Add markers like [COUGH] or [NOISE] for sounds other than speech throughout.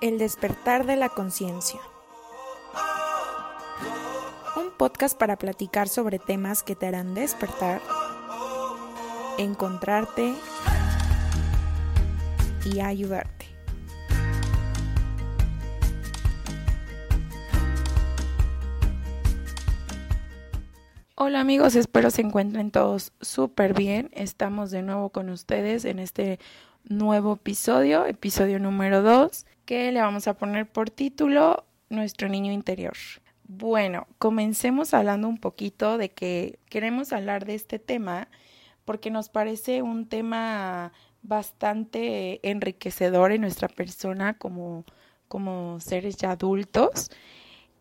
El despertar de la conciencia. Un podcast para platicar sobre temas que te harán despertar, encontrarte y ayudarte. Hola amigos, espero se encuentren todos súper bien. Estamos de nuevo con ustedes en este nuevo episodio, episodio número 2, que le vamos a poner por título Nuestro niño interior. Bueno, comencemos hablando un poquito de que queremos hablar de este tema porque nos parece un tema bastante enriquecedor en nuestra persona como, como seres ya adultos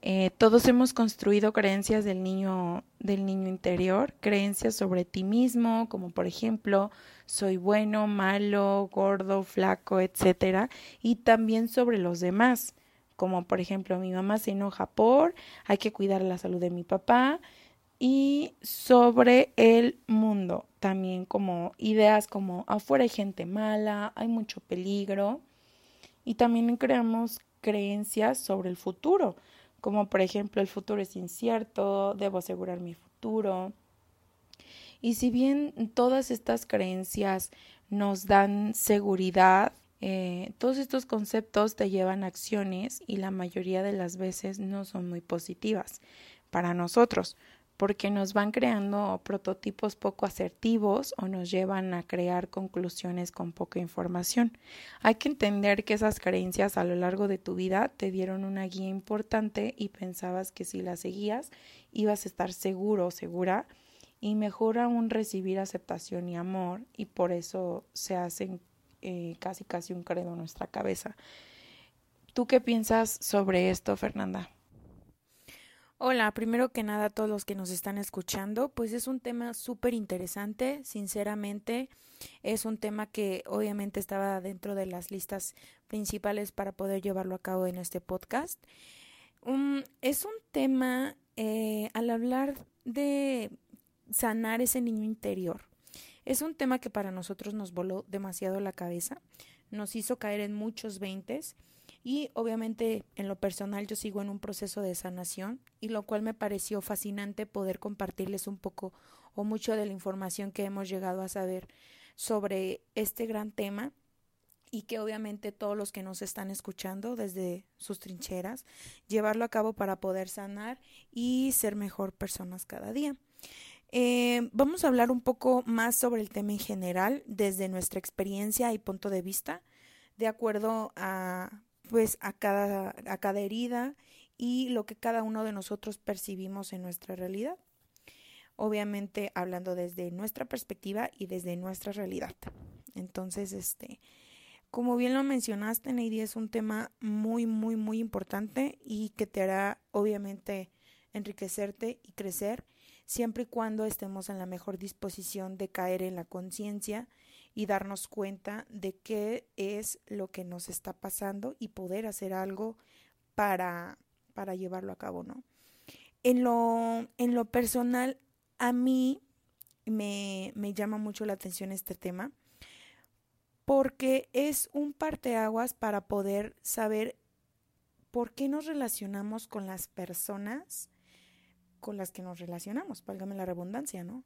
eh, todos hemos construido creencias del niño, del niño interior, creencias sobre ti mismo, como por ejemplo, soy bueno, malo, gordo, flaco, etcétera, y también sobre los demás, como por ejemplo, mi mamá se enoja por, hay que cuidar la salud de mi papá, y sobre el mundo, también como ideas como afuera hay gente mala, hay mucho peligro, y también creamos creencias sobre el futuro, como por ejemplo el futuro es incierto, debo asegurar mi futuro. Y si bien todas estas creencias nos dan seguridad, eh, todos estos conceptos te llevan a acciones y la mayoría de las veces no son muy positivas para nosotros porque nos van creando prototipos poco asertivos o nos llevan a crear conclusiones con poca información. Hay que entender que esas creencias a lo largo de tu vida te dieron una guía importante y pensabas que si la seguías ibas a estar seguro o segura y mejor aún recibir aceptación y amor y por eso se hacen eh, casi casi un credo en nuestra cabeza. ¿Tú qué piensas sobre esto, Fernanda? Hola, primero que nada a todos los que nos están escuchando, pues es un tema súper interesante, sinceramente, es un tema que obviamente estaba dentro de las listas principales para poder llevarlo a cabo en este podcast. Um, es un tema eh, al hablar de sanar ese niño interior. Es un tema que para nosotros nos voló demasiado la cabeza, nos hizo caer en muchos veintes y obviamente en lo personal yo sigo en un proceso de sanación y lo cual me pareció fascinante poder compartirles un poco o mucho de la información que hemos llegado a saber sobre este gran tema y que obviamente todos los que nos están escuchando desde sus trincheras, llevarlo a cabo para poder sanar y ser mejor personas cada día. Eh, vamos a hablar un poco más sobre el tema en general desde nuestra experiencia y punto de vista, de acuerdo a pues a cada, a cada herida y lo que cada uno de nosotros percibimos en nuestra realidad. Obviamente hablando desde nuestra perspectiva y desde nuestra realidad. Entonces, este, como bien lo mencionaste, Neidi, es un tema muy, muy, muy importante y que te hará, obviamente, enriquecerte y crecer siempre y cuando estemos en la mejor disposición de caer en la conciencia y darnos cuenta de qué es lo que nos está pasando y poder hacer algo para, para llevarlo a cabo, ¿no? En lo, en lo personal, a mí me, me llama mucho la atención este tema porque es un parteaguas para poder saber por qué nos relacionamos con las personas con las que nos relacionamos, válgame la redundancia, ¿no?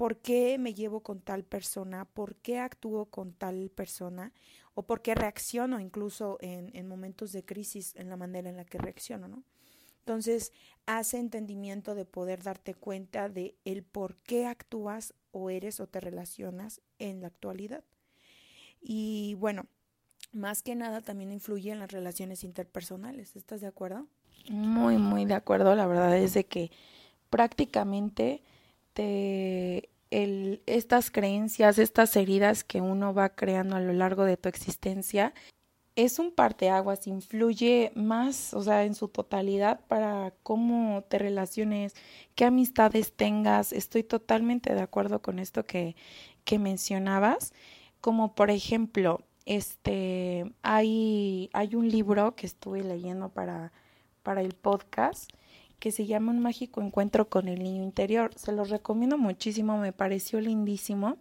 Por qué me llevo con tal persona, por qué actúo con tal persona o por qué reacciono incluso en, momentos de crisis en la manera en la que reacciono, ¿no? Entonces, hace entendimiento de poder darte cuenta de el por qué actúas o eres o te relacionas en la actualidad. Y bueno, más que nada también influye en las relaciones interpersonales. ¿Estás de acuerdo? Muy, muy de acuerdo. La verdad es de que prácticamente te el, estas creencias, estas heridas que uno va creando a lo largo de tu existencia, es un parteaguas, influye más, o sea, en su totalidad para cómo te relaciones, qué amistades tengas. Estoy totalmente de acuerdo con esto que, que mencionabas, como por ejemplo, este, hay, hay un libro que estuve leyendo para, para el podcast que se llama Un mágico encuentro con el niño interior. Se los recomiendo muchísimo, me pareció lindísimo.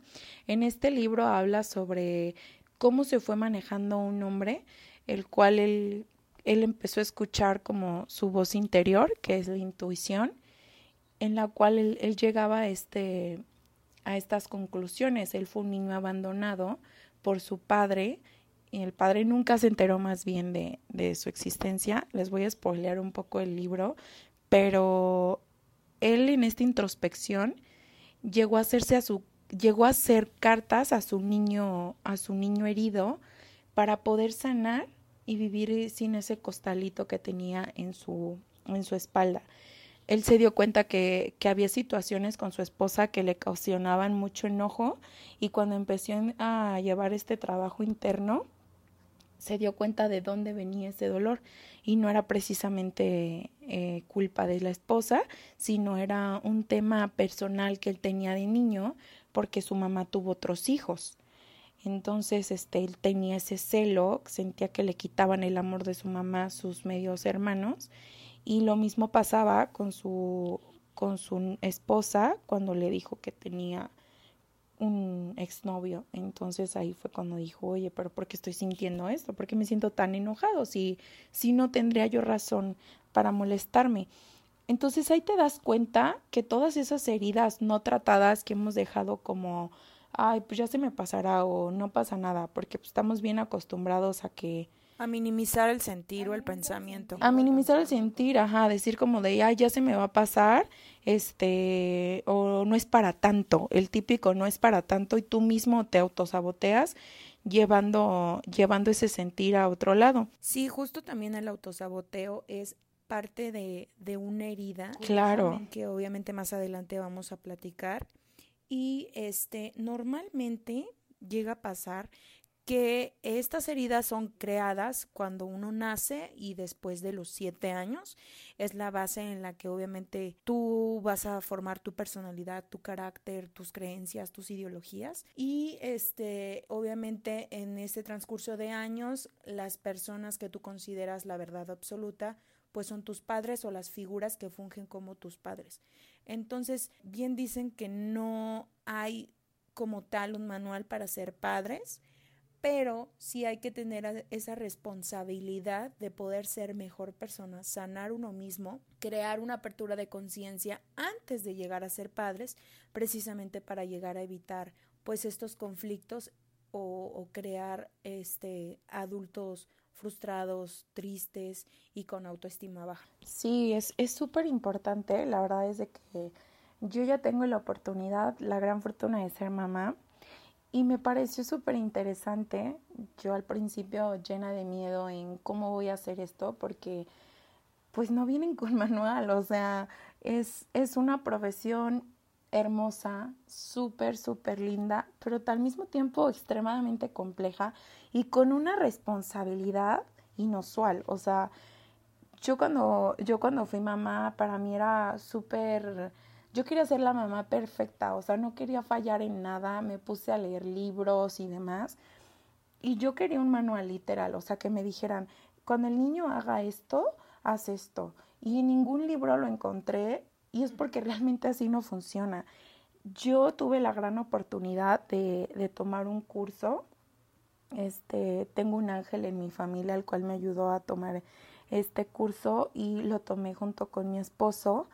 En este libro habla sobre cómo se fue manejando un hombre, el cual él, él empezó a escuchar como su voz interior, que es la intuición, en la cual él, él llegaba a, este, a estas conclusiones. Él fue un niño abandonado por su padre, y el padre nunca se enteró más bien de, de su existencia. Les voy a spoilear un poco el libro, pero él en esta introspección llegó a hacerse a su llegó a hacer cartas a su niño a su niño herido para poder sanar y vivir sin ese costalito que tenía en su en su espalda. Él se dio cuenta que, que había situaciones con su esposa que le ocasionaban mucho enojo y cuando empezó a llevar este trabajo interno, se dio cuenta de dónde venía ese dolor y no era precisamente eh, culpa de la esposa, sino era un tema personal que él tenía de niño porque su mamá tuvo otros hijos. Entonces, este, él tenía ese celo, sentía que le quitaban el amor de su mamá sus medios hermanos y lo mismo pasaba con su con su esposa cuando le dijo que tenía un exnovio. Entonces ahí fue cuando dijo, oye, pero ¿por qué estoy sintiendo esto? ¿Por qué me siento tan enojado? Si, si no tendría yo razón para molestarme. Entonces ahí te das cuenta que todas esas heridas no tratadas que hemos dejado como, ay, pues ya se me pasará o no pasa nada, porque pues, estamos bien acostumbrados a que a minimizar el sentir o el pensamiento. A minimizar el sentir, ajá, decir como de, ay, ya se me va a pasar, este, o no es para tanto, el típico no es para tanto y tú mismo te autosaboteas llevando, llevando ese sentir a otro lado. Sí, justo también el autosaboteo es parte de, de una herida. Claro. Que obviamente más adelante vamos a platicar. Y este, normalmente llega a pasar que estas heridas son creadas cuando uno nace y después de los siete años. Es la base en la que obviamente tú vas a formar tu personalidad, tu carácter, tus creencias, tus ideologías. Y este, obviamente en ese transcurso de años, las personas que tú consideras la verdad absoluta, pues son tus padres o las figuras que fungen como tus padres. Entonces, bien dicen que no hay como tal un manual para ser padres pero sí hay que tener esa responsabilidad de poder ser mejor persona, sanar uno mismo, crear una apertura de conciencia antes de llegar a ser padres, precisamente para llegar a evitar pues estos conflictos o, crear este adultos frustrados, tristes y con autoestima baja. Sí, es súper importante, la verdad es de que yo ya tengo la oportunidad, la gran fortuna de ser mamá y me pareció súper interesante. Yo al principio llena de miedo en cómo voy a hacer esto porque pues no vienen con [LAUGHS] manual, o sea, es, es una profesión hermosa, súper, súper linda, pero al mismo tiempo extremadamente compleja y con una responsabilidad inusual. O sea, yo cuando, yo cuando fui mamá, para mí era súper yo quería ser la mamá perfecta, o sea, no quería fallar en nada, me puse a leer libros y demás. Y yo quería un manual literal, o sea, que me dijeran, cuando el niño haga esto, haz esto. Y en ningún libro lo encontré y es porque realmente así no funciona. Yo tuve la gran oportunidad de, de tomar un curso. Este, tengo un ángel en mi familia al cual me ayudó a tomar este curso y lo tomé junto con mi esposo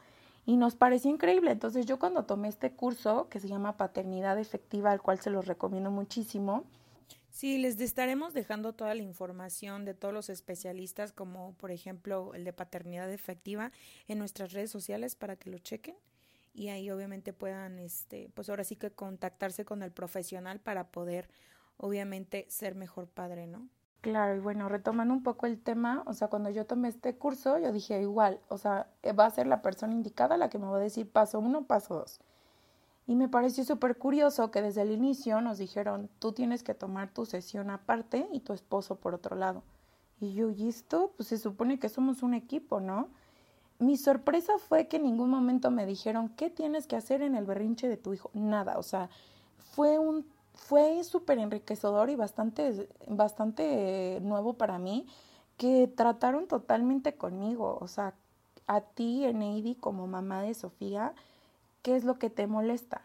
y nos pareció increíble. Entonces yo cuando tomé este curso que se llama Paternidad Efectiva, al cual se los recomiendo muchísimo. Sí, les estaremos dejando toda la información de todos los especialistas, como por ejemplo el de paternidad efectiva, en nuestras redes sociales para que lo chequen y ahí obviamente puedan, este, pues ahora sí que contactarse con el profesional para poder obviamente ser mejor padre, ¿no? Claro, y bueno, retomando un poco el tema, o sea, cuando yo tomé este curso, yo dije igual, o sea, eh, va a ser la persona indicada la que me va a decir paso uno, paso dos. Y me pareció súper curioso que desde el inicio nos dijeron, tú tienes que tomar tu sesión aparte y tu esposo por otro lado. Y yo, ¿y esto? Pues se supone que somos un equipo, ¿no? Mi sorpresa fue que en ningún momento me dijeron, ¿qué tienes que hacer en el berrinche de tu hijo? Nada, o sea, fue un fue súper enriquecedor y bastante, bastante nuevo para mí que trataron totalmente conmigo. O sea, a ti, Eneidi, como mamá de Sofía, ¿qué es lo que te molesta?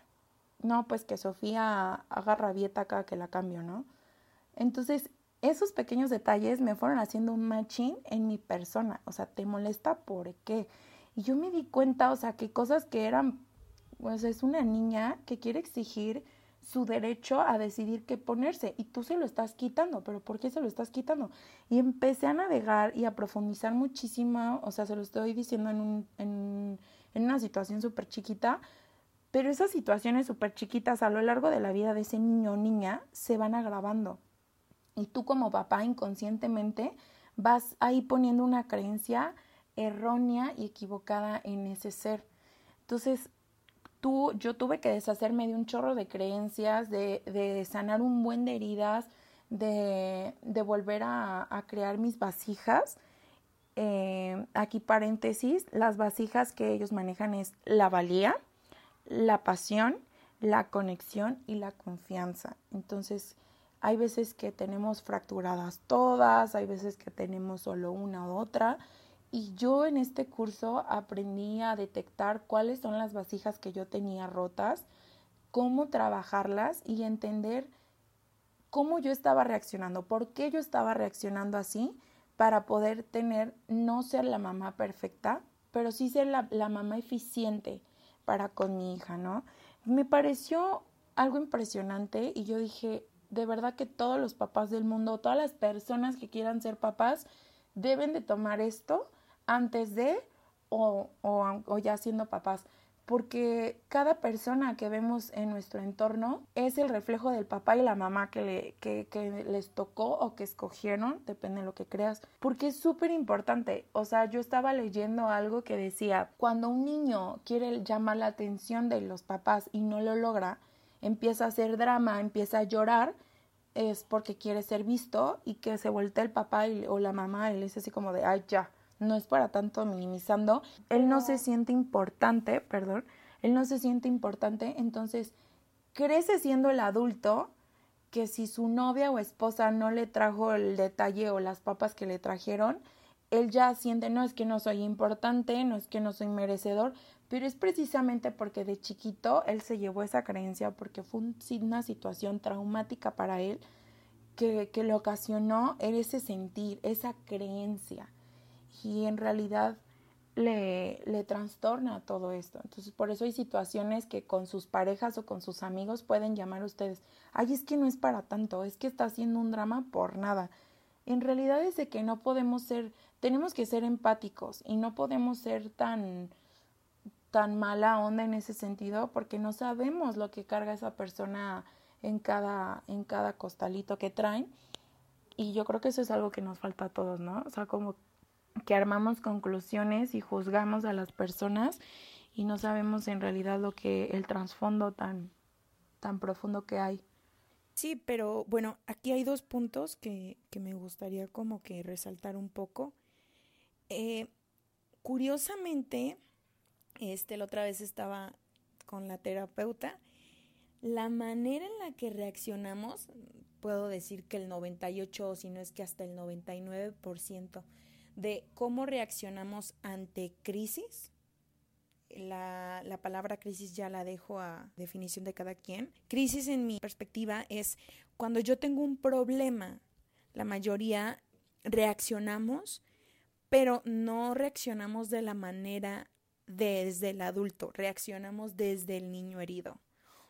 No, pues que Sofía haga rabieta acá que la cambio, ¿no? Entonces, esos pequeños detalles me fueron haciendo un matching en mi persona. O sea, ¿te molesta por qué? Y yo me di cuenta, o sea, que cosas que eran, pues es una niña que quiere exigir su derecho a decidir qué ponerse y tú se lo estás quitando, pero ¿por qué se lo estás quitando? Y empecé a navegar y a profundizar muchísimo, o sea, se lo estoy diciendo en, un, en, una situación súper chiquita, pero esas situaciones súper chiquitas a lo largo de la vida de ese niño o niña se van agravando. Y tú como papá inconscientemente vas ahí poniendo una creencia errónea y equivocada en ese ser. Entonces, tú, yo tuve que deshacerme de un chorro de creencias, de, de sanar un buen de heridas, de, de volver a, a, crear mis vasijas. Eh, aquí paréntesis, las vasijas que ellos manejan es la valía, la pasión, la conexión y la confianza. Entonces, hay veces que tenemos fracturadas todas, hay veces que tenemos solo una u otra. Y yo en este curso aprendí a detectar cuáles son las vasijas que yo tenía rotas, cómo trabajarlas y entender cómo yo estaba reaccionando, por qué yo estaba reaccionando así para poder tener, no ser la mamá perfecta, pero sí ser la, la mamá eficiente para con mi hija, ¿no? Me pareció algo impresionante y yo dije, de verdad que todos los papás del mundo, todas las personas que quieran ser papás, deben de tomar esto antes de o, o, o, ya siendo papás. Porque cada persona que vemos en nuestro entorno es el reflejo del papá y la mamá que, le, que, que les tocó o que escogieron, depende de lo que creas. Porque es súper importante. O sea, yo estaba leyendo algo que decía, cuando un niño quiere llamar la atención de los papás y no lo logra, empieza a hacer drama, empieza a llorar, es porque quiere ser visto y que se voltea el papá y, o la mamá y le dice así como de, ay, ya, no es para tanto minimizando. Él no se siente importante, perdón, él no se siente importante, entonces crece siendo el adulto que si su novia o esposa no le trajo el detalle o las papas que le trajeron, él ya siente, no es que no soy importante, no es que no soy merecedor, pero es precisamente porque de chiquito él se llevó esa creencia, porque fue una situación traumática para él que, que le ocasionó ese sentir, esa creencia. Y en realidad le, le trastorna todo esto. Entonces, por eso hay situaciones que con sus parejas o con sus amigos pueden llamar a ustedes, ay, es que no es para tanto, es que está haciendo un drama por nada. En realidad es de que no podemos ser, tenemos que ser empáticos y no podemos ser tan tan mala onda en ese sentido porque no sabemos lo que carga esa persona en cada, en cada costalito que traen. Y yo creo que eso es algo que nos falta a todos, ¿no? O sea, como que armamos conclusiones y juzgamos a las personas y no sabemos en realidad lo que el trasfondo tan, tan profundo que hay. Sí, pero bueno, aquí hay dos puntos que, que me gustaría como que resaltar un poco. Eh, curiosamente, este, la otra vez estaba con la terapeuta. La manera en la que reaccionamos, puedo decir que el 98, si no es que hasta el 99% de cómo reaccionamos ante crisis, la, la, palabra crisis ya la dejo a definición de cada quien. Crisis en mi perspectiva es cuando yo tengo un problema, la mayoría reaccionamos, pero no reaccionamos de la manera desde el adulto, reaccionamos desde el niño herido.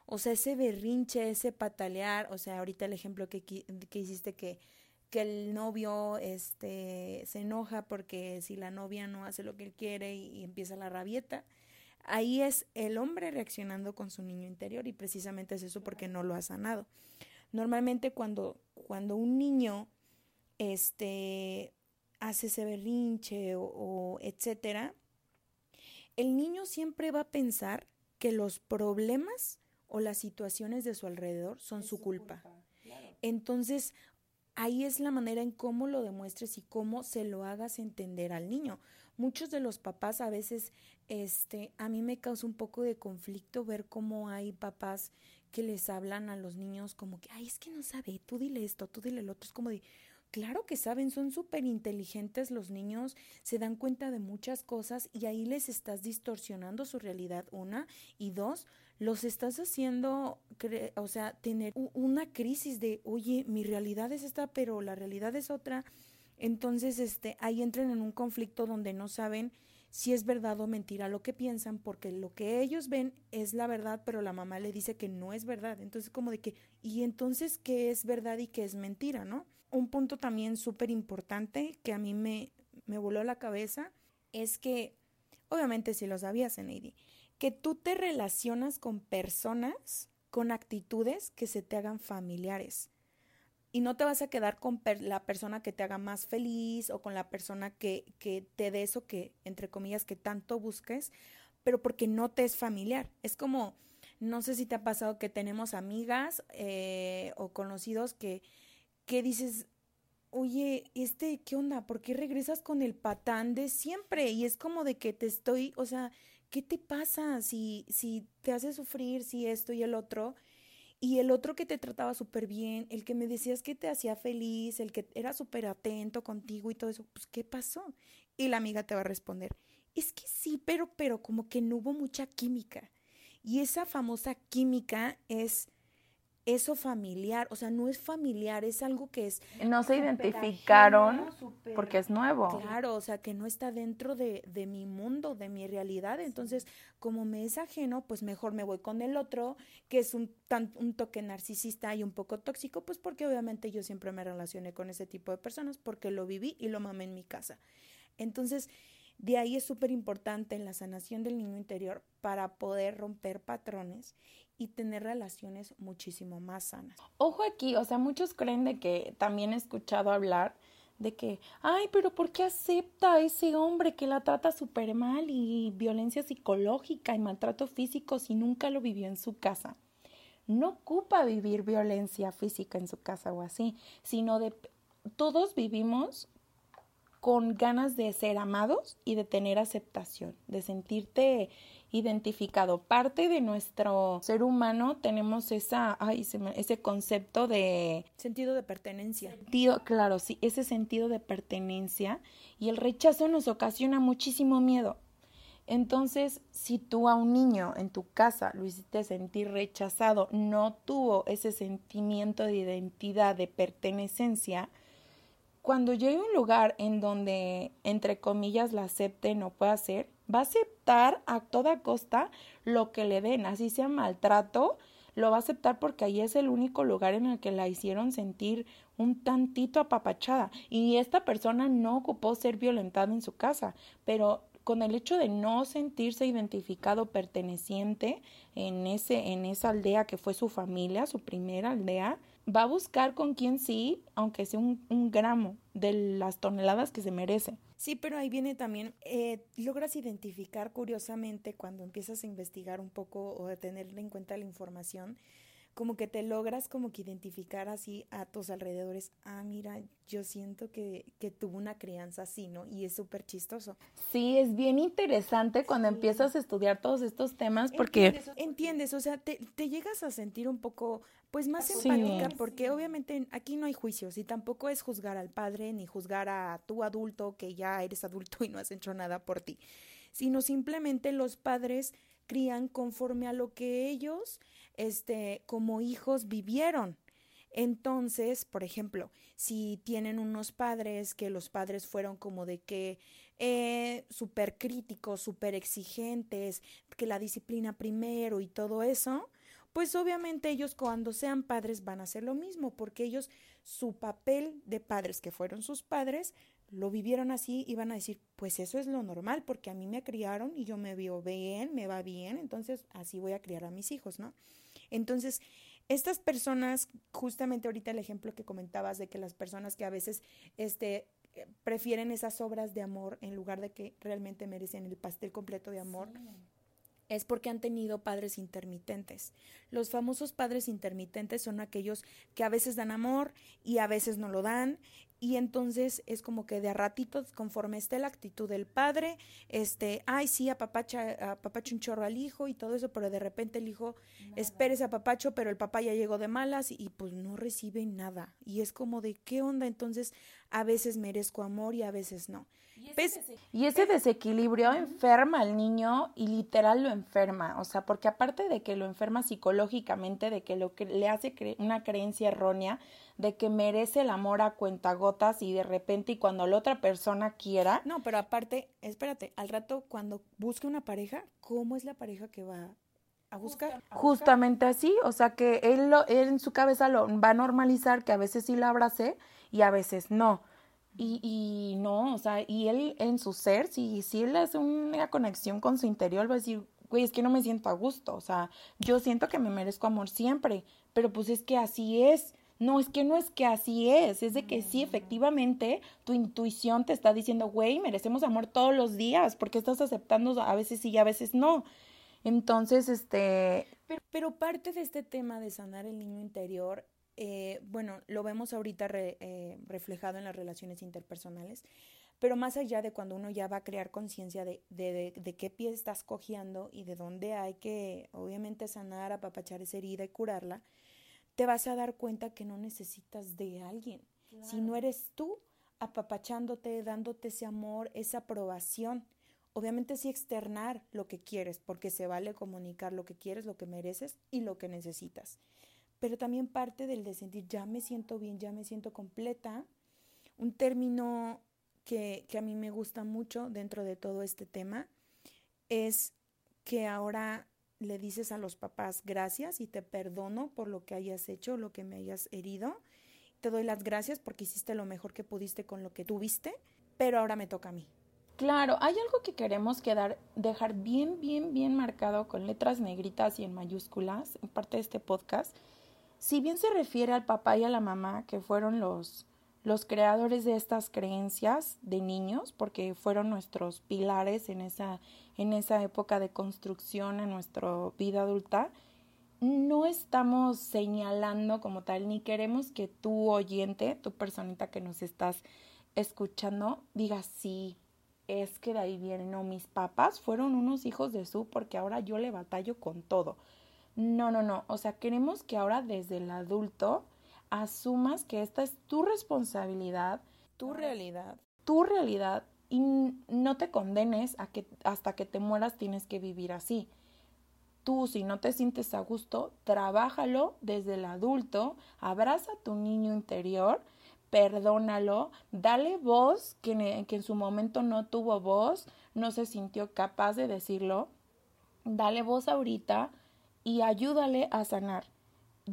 O sea, ese berrinche, ese patalear, o sea, ahorita el ejemplo que, que hiciste que, que el novio este, se enoja porque si la novia no hace lo que él quiere y, y empieza la rabieta, ahí es el hombre reaccionando con su niño interior y precisamente es eso porque no lo ha sanado. Normalmente cuando, cuando un niño este, hace ese berrinche o, o etcétera, el niño siempre va a pensar que los problemas o las situaciones de su alrededor son su, culpa. Entonces, ahí es la manera en cómo lo demuestres y cómo se lo hagas entender al niño. Muchos de los papás a veces, este, a mí me causa un poco de conflicto ver cómo hay papás que les hablan a los niños como que, ay, es que no sabe, tú dile esto, tú dile lo otro. Es como de, Claro que saben, son súper inteligentes los niños, se dan cuenta de muchas cosas y ahí les estás distorsionando su realidad, una, y dos, los estás haciendo, o sea, tener una crisis de, oye, mi realidad es esta, pero la realidad es otra. Entonces, este, ahí entran en un conflicto donde no saben si es verdad o mentira lo que piensan, porque lo que ellos ven es la verdad, pero la mamá le dice que no es verdad. Entonces, como de que, ¿y entonces qué es verdad y qué es mentira, no? Un punto también súper importante que a mí me, me voló la cabeza es que, obviamente si lo sabías, Eneidi, que tú te relacionas con personas con actitudes que se te hagan familiares y no te vas a quedar con la persona que te haga más feliz o con la persona que, que te dé eso que, entre comillas, que tanto busques, pero porque no te es familiar. Es como, no sé si te ha pasado que tenemos amigas eh, o conocidos que, que dices, oye, este, ¿qué onda? ¿Por qué regresas con el patán de siempre? Y es como de que te estoy, o sea, ¿qué te pasa si, si te hace sufrir, si esto y el otro? Y el otro que te trataba súper bien, el que me decías que te hacía feliz, el que era súper atento contigo y todo eso, pues ¿qué pasó? Y la amiga te va a responder, es que sí, pero, pero como que no hubo mucha química. Y esa famosa química es eso familiar, o sea, no es familiar, es algo que es... No se identificaron porque es nuevo. Claro, o sea, que no está dentro de, de mi mundo, de mi realidad, entonces, como me es ajeno, pues mejor me voy con el otro, que es un, tan, un toque narcisista y un poco tóxico, pues porque obviamente yo siempre me relacioné con ese tipo de personas, porque lo viví y lo mamé en mi casa. Entonces, de ahí es súper importante en la sanación del niño interior para poder romper patrones y tener relaciones muchísimo más sanas. Ojo aquí, o sea, muchos creen de que también he escuchado hablar de que, ay, pero ¿por qué acepta a ese hombre que la trata súper mal y violencia psicológica y maltrato físico si nunca lo vivió en su casa? No ocupa vivir violencia física en su casa o así, sino de todos vivimos con ganas de ser amados y de tener aceptación, de sentirte identificado. Parte de nuestro ser humano tenemos esa, ay, ese concepto de... Sentido de pertenencia. Sentido, claro, sí, ese sentido de pertenencia y el rechazo nos ocasiona muchísimo miedo. Entonces, si tú a un niño en tu casa lo hiciste sentir rechazado, no tuvo ese sentimiento de identidad, de pertenencia, cuando llegue a un lugar en donde, entre comillas, la acepte, no puede hacer, va a aceptar a toda costa lo que le den, así sea maltrato, lo va a aceptar porque ahí es el único lugar en el que la hicieron sentir un tantito apapachada. Y esta persona no ocupó ser violentada en su casa, pero con el hecho de no sentirse identificado perteneciente en ese en esa aldea que fue su familia, su primera aldea, va a buscar con quien sí, aunque sea un, un gramo de las toneladas que se merece. Sí, pero ahí viene también, eh, logras identificar curiosamente cuando empiezas a investigar un poco o a tener en cuenta la información, como que te logras como que identificar así a tus alrededores, ah, mira, yo siento que, que tuvo una crianza así, ¿no? Y es súper chistoso. Sí, es bien interesante cuando empiezas a estudiar todos estos temas porque... Entiendes, o sea, te, te llegas a sentir un poco pues más empática, porque obviamente aquí no hay juicios y tampoco es juzgar al padre ni juzgar a tu adulto que ya eres adulto y no has hecho nada por ti, sino simplemente los padres crían conforme a lo que ellos, este, como hijos vivieron. Entonces, por ejemplo, si tienen unos padres que los padres fueron como de que eh, súper críticos, súper exigentes, que la disciplina primero y todo eso, pues obviamente ellos cuando sean padres van a hacer lo mismo, porque ellos su papel de padres que fueron sus padres lo vivieron así y van a decir, pues eso es lo normal, porque a mí me criaron y yo me veo bien, me va bien, entonces así voy a criar a mis hijos, ¿no? Entonces, estas personas, justamente ahorita el ejemplo que comentabas de que las personas que a veces este prefieren esas obras de amor en lugar de que realmente merecen el pastel completo de amor, es porque han tenido padres intermitentes. Los famosos padres intermitentes son aquellos que a veces dan amor y a veces no lo dan y entonces es como que de a ratitos, conforme esté la actitud del padre, este, ay, sí, apapacha, apapacho un chorro al hijo y todo eso, pero de repente el hijo espera ese apapacho, pero el papá ya llegó de malas y, pues no recibe nada. Y es como de, ¿qué onda? Entonces, a veces merezco amor y a veces no. Y ese, desequilibrio enferma al niño y literal lo enferma, o sea, porque aparte de que lo enferma psicológicamente, de que lo que le hace una creencia errónea, de que merece el amor a cuentagotas y de repente y cuando la otra persona quiera. No, pero aparte, espérate, al rato cuando busque una pareja, ¿cómo es la pareja que va a buscar? Justamente así, o sea que él, lo, él en su cabeza lo va a normalizar que a veces sí la abrace y a veces no. Y, y no, o sea, y él en su ser, si, si él hace una conexión con su interior, va a decir, güey, es que no me siento a gusto, o sea, yo siento que me merezco amor siempre, pero pues es que así es. No, es que no es que así es, es de que sí, mm. efectivamente, tu intuición te está diciendo, güey, merecemos amor todos los días, porque estás aceptando a veces sí y a veces no. Entonces, este... Pero, pero parte de este tema de sanar el niño interior, eh, bueno, lo vemos ahorita eh, reflejado en las relaciones interpersonales, pero más allá de cuando uno ya va a crear conciencia de, de, de, qué pie estás cojeando y de dónde hay que, obviamente, sanar, apapachar esa herida y curarla, te vas a dar cuenta que no necesitas de alguien. Si no eres tú apapachándote, dándote ese amor, esa aprobación. Obviamente sí externar lo que quieres, porque se vale comunicar lo que quieres, lo que mereces y lo que necesitas. Pero también parte del de sentir, ya me siento bien, ya me siento completa. Un término que, que a mí me gusta mucho dentro de todo este tema es que ahora le dices a los papás gracias y te perdono por lo que hayas hecho, lo que me hayas herido. Te doy las gracias porque hiciste lo mejor que pudiste con lo que tuviste, pero ahora me toca a mí. Claro, hay algo que queremos quedar, dejar bien, bien, bien marcado con letras negritas y en mayúsculas en parte de este podcast. Si bien se refiere al papá y a la mamá, que fueron los, los creadores de estas creencias de niños, porque fueron nuestros pilares en esa, en esa época de construcción en nuestra vida adulta, no estamos señalando como tal, ni queremos que tu oyente, tu personita que nos estás escuchando, diga sí, es que de ahí vienen, no, mis papás fueron unos hijos de su porque ahora yo le batallo con todo. No, no, no, o sea, queremos que ahora desde el adulto asumas que esta es tu responsabilidad, tu realidad, tu realidad y no te condenes a que hasta que te mueras tienes que vivir así. Tú, si no te sientes a gusto, trabájalo desde el adulto, abraza a tu niño interior, perdónalo, dale voz que, que en su momento no tuvo voz, no se sintió capaz de decirlo, dale voz ahorita y ayúdale a sanar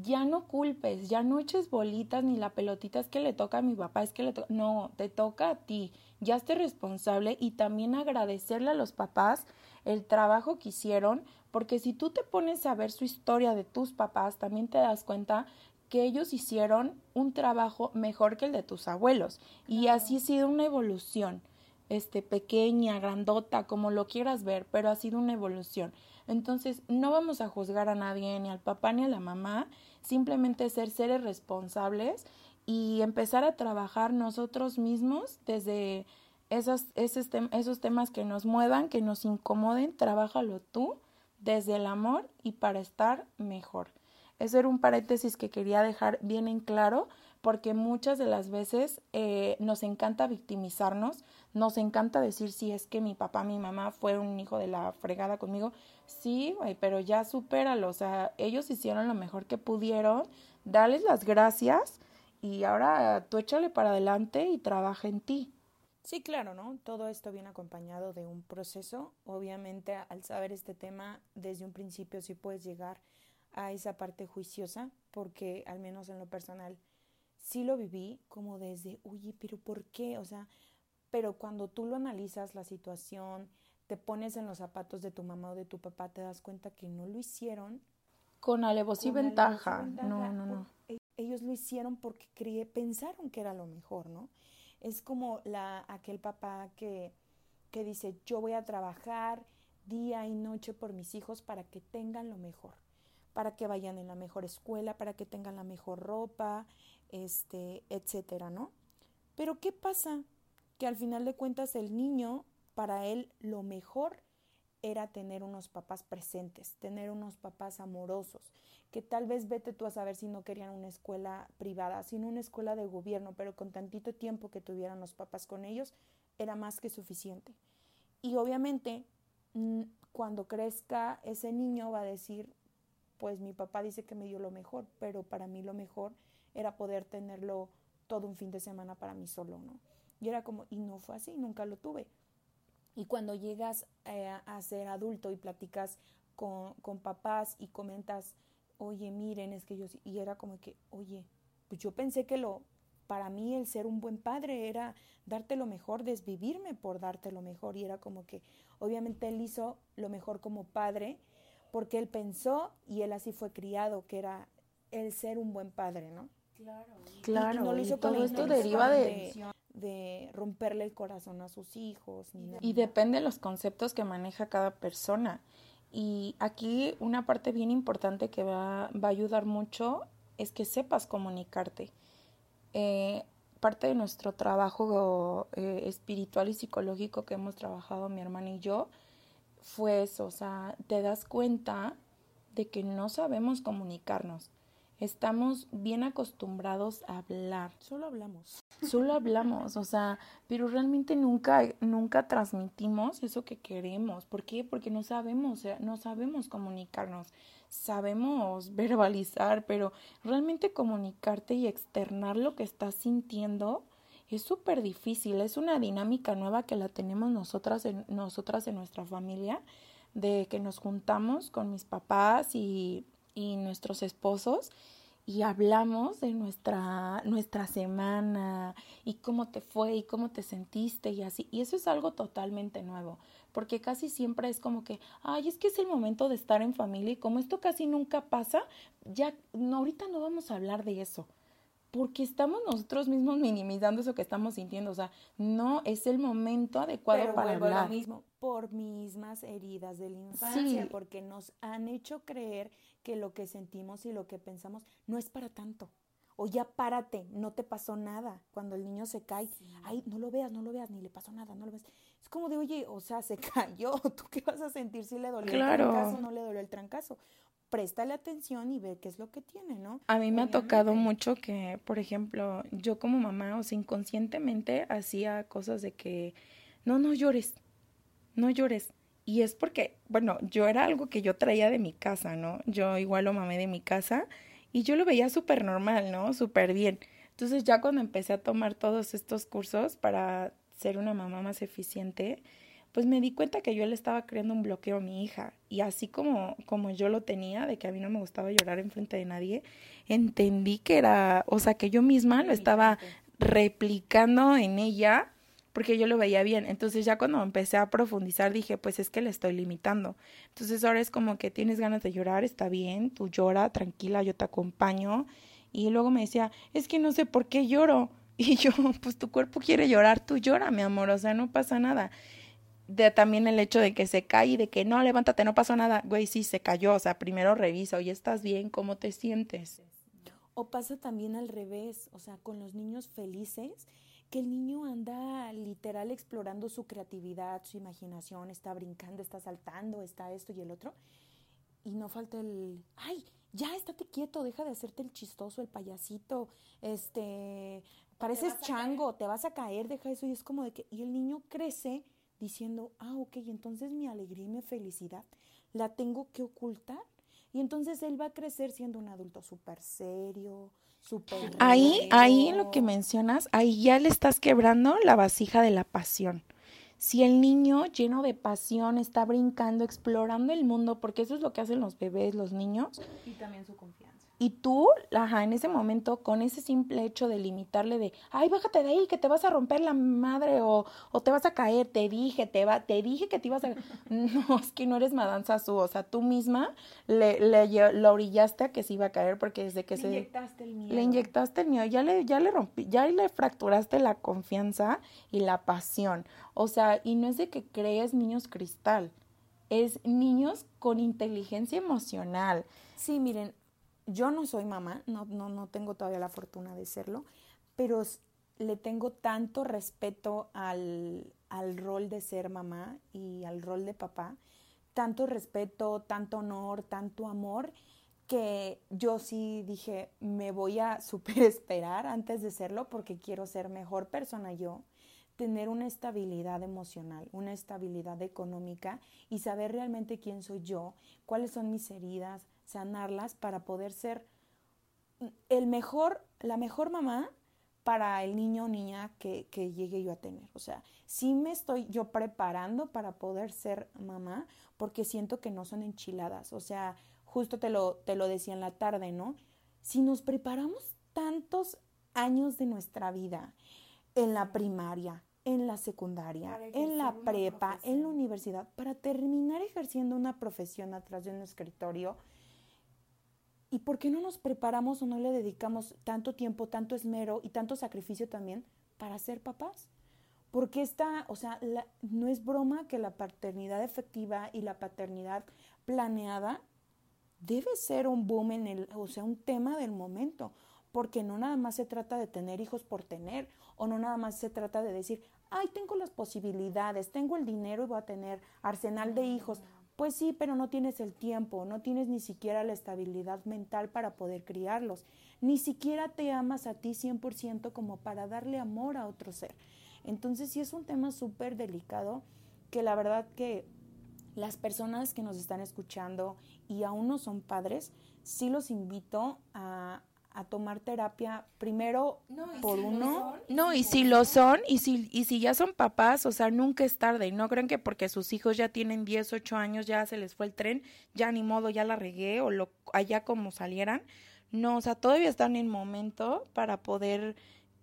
ya no culpes, ya no eches bolitas ni la pelotita es que le toca a mi papá, es que le toca, no, te toca a ti, ya esté responsable y también agradecerle a los papás el trabajo que hicieron, porque si tú te pones a ver su historia de tus papás, también te das cuenta que ellos hicieron un trabajo mejor que el de tus abuelos y así ha sido una evolución, este pequeña, grandota, como lo quieras ver, pero ha sido una evolución. Entonces, no vamos a juzgar a nadie, ni al papá ni a la mamá, simplemente ser seres responsables y empezar a trabajar nosotros mismos desde esos, esos, esos temas que nos muevan, que nos incomoden, trabájalo tú desde el amor y para estar mejor. Ese era un paréntesis que quería dejar bien en claro porque muchas de las veces eh, nos encanta victimizarnos, nos encanta decir si es que mi papá, mi mamá fue un hijo de la fregada conmigo, sí, güey, pero ya supéralo, o ellos hicieron lo mejor que pudieron, dales las gracias y ahora tú échale para adelante y trabaja en ti. Sí, claro, ¿no? Todo esto viene acompañado de un proceso. Obviamente, al saber este tema, desde un principio sí puedes llegar a esa parte juiciosa, porque al menos en lo personal sí lo viví como desde, oye, pero ¿por qué? O sea, pero cuando tú lo analizas la situación, te pones en los zapatos de tu mamá o de tu papá, te das cuenta que no lo hicieron con alevosía y ventaja. No, no, no. Ellos lo hicieron porque pensaron que era lo mejor, ¿no? Es como la, aquel papá que, que dice, yo voy a trabajar día y noche por mis hijos para que tengan lo mejor, para que vayan en la mejor escuela, para que tengan la mejor ropa, este, etcétera, ¿no? Pero ¿qué pasa? Que al final de cuentas el niño, para él lo mejor era tener unos papás presentes, tener unos papás amorosos, que tal vez vete tú a saber si no querían una escuela privada, sino una escuela de gobierno, pero con tantito tiempo que tuvieran los papás con ellos, era más que suficiente. Y obviamente, cuando crezca ese niño va a decir, pues mi papá dice que me dio lo mejor, pero para mí lo mejor era poder tenerlo todo un fin de semana para mí solo, ¿no? Y era como, y no fue así, nunca lo tuve. Y cuando llegas eh, a ser adulto y platicas con, con, papás y comentas, oye, miren, es que yo, y era como que, oye, pues yo pensé que lo, para mí el ser un buen padre era darte lo mejor, desvivirme por darte lo mejor. Y era como que, obviamente él hizo lo mejor como padre, porque él pensó y él así fue criado, que era el ser un buen padre, ¿no? Claro, claro. Y, no lo hizo todo esto deriva de, de, romperle el corazón a sus hijos. y depende de los conceptos que maneja cada persona. Y aquí una parte bien importante que va, va a ayudar mucho es que sepas comunicarte. Eh, parte de nuestro trabajo eh, espiritual y psicológico que hemos trabajado mi hermana y yo fue eso, o sea, te das cuenta de que no sabemos comunicarnos. Estamos bien acostumbrados a hablar. Solo hablamos. Solo hablamos, o sea, pero realmente nunca, nunca transmitimos eso que queremos. ¿Por qué? Porque no sabemos, no sabemos comunicarnos. Sabemos [LAUGHS] verbalizar, pero realmente comunicarte y externar lo que estás sintiendo es súper difícil. Es una dinámica nueva que la tenemos nosotras en, nosotras en nuestra familia, de que nos juntamos con mis papás y y nuestros esposos y hablamos de nuestra, nuestra semana y cómo te fue y cómo te sentiste y así. Y eso es algo totalmente nuevo, porque casi siempre es como que, ay, es que es el momento de estar en familia y como esto casi nunca pasa, ya no, ahorita no vamos a hablar de eso. Porque estamos nosotros mismos minimizando eso que estamos sintiendo. O sea, no es el momento adecuado para hablar. Lo mismo, por mismas heridas de la infancia, porque nos han hecho creer que lo que sentimos y lo que pensamos no es para tanto. O ya párate, no te pasó nada. Cuando el niño se cae, ay, no lo veas, no lo veas, ni le pasó nada, no lo ves. Es como de, oye, o sea, se [LAUGHS] cayó, ¿tú qué vas a sentir si le dolió el trancazo no le dolió el trancazo? Préstale atención y ve qué es lo que tiene, ¿no? A mí me ha tocado mucho que, por ejemplo, yo como mamá, o sea, inconscientemente hacía cosas de que, no, no llores, no llores. Y es porque, bueno, yo era algo que yo traía de mi casa, ¿no? Yo igual lo mamé de mi casa y yo lo veía súper normal, ¿no? Súper bien. Entonces ya cuando empecé a tomar todos estos cursos para ser una mamá más eficiente, pues me di cuenta que yo le estaba creando un bloqueo a mi hija. Y así como, como yo lo tenía, de que a mí no me gustaba llorar en frente de nadie, entendí que era, o sea, que yo misma lo estaba replicando en ella porque yo lo veía bien. Entonces ya cuando empecé a profundizar dije, pues es que le estoy limitando. Entonces ahora es como que tienes ganas de llorar, está bien, tú llora, tranquila, yo te acompaño. Y luego me decía, es que no sé por qué lloro. [LAUGHS] Y yo, pues tu cuerpo quiere llorar, tú llora, mi amor, o sea, no pasa nada. De también el hecho de que se cae y de que no, levántate, no pasó nada. Güey, sí, se cayó, o sea, primero revisa, oye, ¿estás bien? ¿Cómo te sientes? O pasa también al revés, o sea, con los niños felices que el niño anda literal explorando su creatividad, su imaginación, está brincando, está saltando, está esto y el otro, y no falta el, ay, ya estate quieto, deja de hacerte el chistoso, el payasito, este, pareces chango, te vas a caer, deja eso, y es como de que, y el niño crece diciendo, ah, ok, entonces mi alegría y mi felicidad la tengo que ocultar, y entonces él va a crecer siendo un adulto súper serio, Ahí, ahí en lo que mencionas, ahí ya le estás quebrando la vasija de la pasión. Si el niño lleno de pasión está brincando, explorando el mundo, porque eso es lo que hacen los bebés, los niños. Y también su confianza. Y tú, ajá, en ese momento, con ese simple hecho de limitarle de, ay, bájate de ahí, que te vas a romper la madre o, o te vas a caer, te dije, te va, te dije que te ibas a... [LAUGHS] no, es que no eres Madame Sassou, o sea, tú misma le, le, lo orillaste a que se iba a caer porque desde que le se... Le inyectaste el miedo. Le inyectaste el miedo, ya le, ya le rompí, ya le fracturaste la confianza y la pasión. O sea, y no es de que crees niños cristal, es niños con inteligencia emocional. Sí, miren, yo no soy mamá, no, no, no tengo todavía la fortuna de serlo, pero le tengo tanto respeto al, al rol de ser mamá y al rol de papá, tanto respeto, tanto honor, tanto amor, que yo sí dije, me voy a [LAUGHS] super esperar antes de serlo porque quiero ser mejor persona yo, tener una estabilidad emocional, una estabilidad económica y saber realmente quién soy yo, cuáles son mis heridas, sanarlas para poder ser el mejor, la mejor mamá para el niño o niña que, que, llegue yo a tener. O sea, sí me estoy yo preparando para poder ser mamá porque siento que no son enchiladas. O sea, justo te lo, te lo decía en la tarde, ¿no? Si nos preparamos tantos años de nuestra vida en la primaria, en la secundaria, en la prepa, en la universidad, para terminar ejerciendo una profesión atrás de un escritorio, ¿Y por qué no nos preparamos o no le dedicamos tanto tiempo, tanto esmero y tanto sacrificio también para ser papás? Porque esta, o sea, no es broma que la paternidad efectiva y la paternidad planeada debe ser un boom en el, o sea, un tema del momento, porque no nada más se trata de tener hijos por tener, o no nada más se trata de decir, ay, tengo las posibilidades, tengo el dinero y voy a tener arsenal de hijos. Pues sí, pero no tienes el tiempo, no tienes ni siquiera la estabilidad mental para poder criarlos, ni siquiera te amas a ti 100% como para darle amor a otro ser. Entonces sí es un tema súper delicado que la verdad que las personas que nos están escuchando y aún no son padres, sí los invito a, a tomar terapia primero por uno. no, y si lo son, y si, y si ya son papás, o sea, nunca es tarde. No creen que porque sus hijos ya tienen 10, 8 años, ya se les fue el tren, ya ni modo, ya la regué, o lo, allá como salieran. No, o sea, todavía están en momento para poder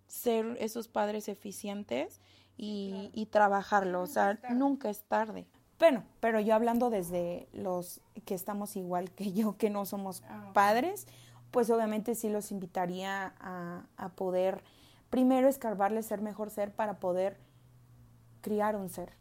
ser esos padres eficientes y, y trabajarlo. O sea, nunca es tarde. Bueno, pero yo hablando desde los que estamos igual que yo, que no somos ah, padres, pues obviamente sí los invitaría a, a poder primero escarbarle ser mejor ser para poder criar un ser,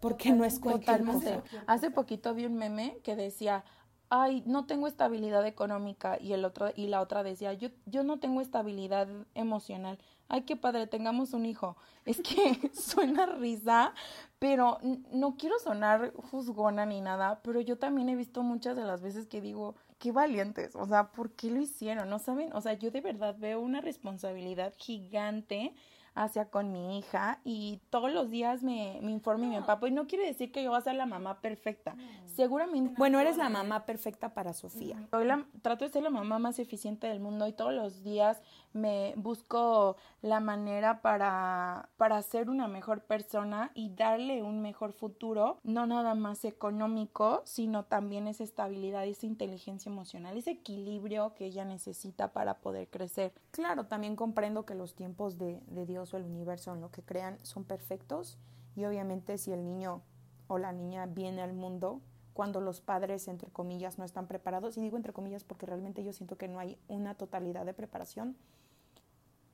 porque no es cualquier cosa. Hace poquito vi un meme que decía, ay, no tengo estabilidad económica y el otro y la otra decía, yo yo no tengo estabilidad emocional. Ay, qué padre, tengamos un hijo. [LAUGHS] Es que [LAUGHS] suena risa, pero no quiero sonar juzgona ni nada, pero yo también he visto muchas de las veces que digo, qué valientes, o sea, ¿por qué lo hicieron? ¿No saben? O sea, yo de verdad veo una responsabilidad gigante hacia con mi hija y todos los días me, me informa mi papá. Y no quiere decir que yo voy a ser la mamá perfecta. Seguramente. Bueno, eres la mamá perfecta para Sofía. Hoy la, trato de ser la mamá más eficiente del mundo y todos los días me busco la manera para, para ser una mejor persona y darle un mejor futuro, no nada más económico, sino también esa estabilidad, esa inteligencia emocional, ese equilibrio que ella necesita para poder crecer. Claro, también comprendo que los tiempos de, de Dios o el universo en lo que crean son perfectos y obviamente si el niño o la niña viene al mundo cuando los padres, entre comillas, no están preparados, y digo entre comillas porque realmente yo siento que no hay una totalidad de preparación,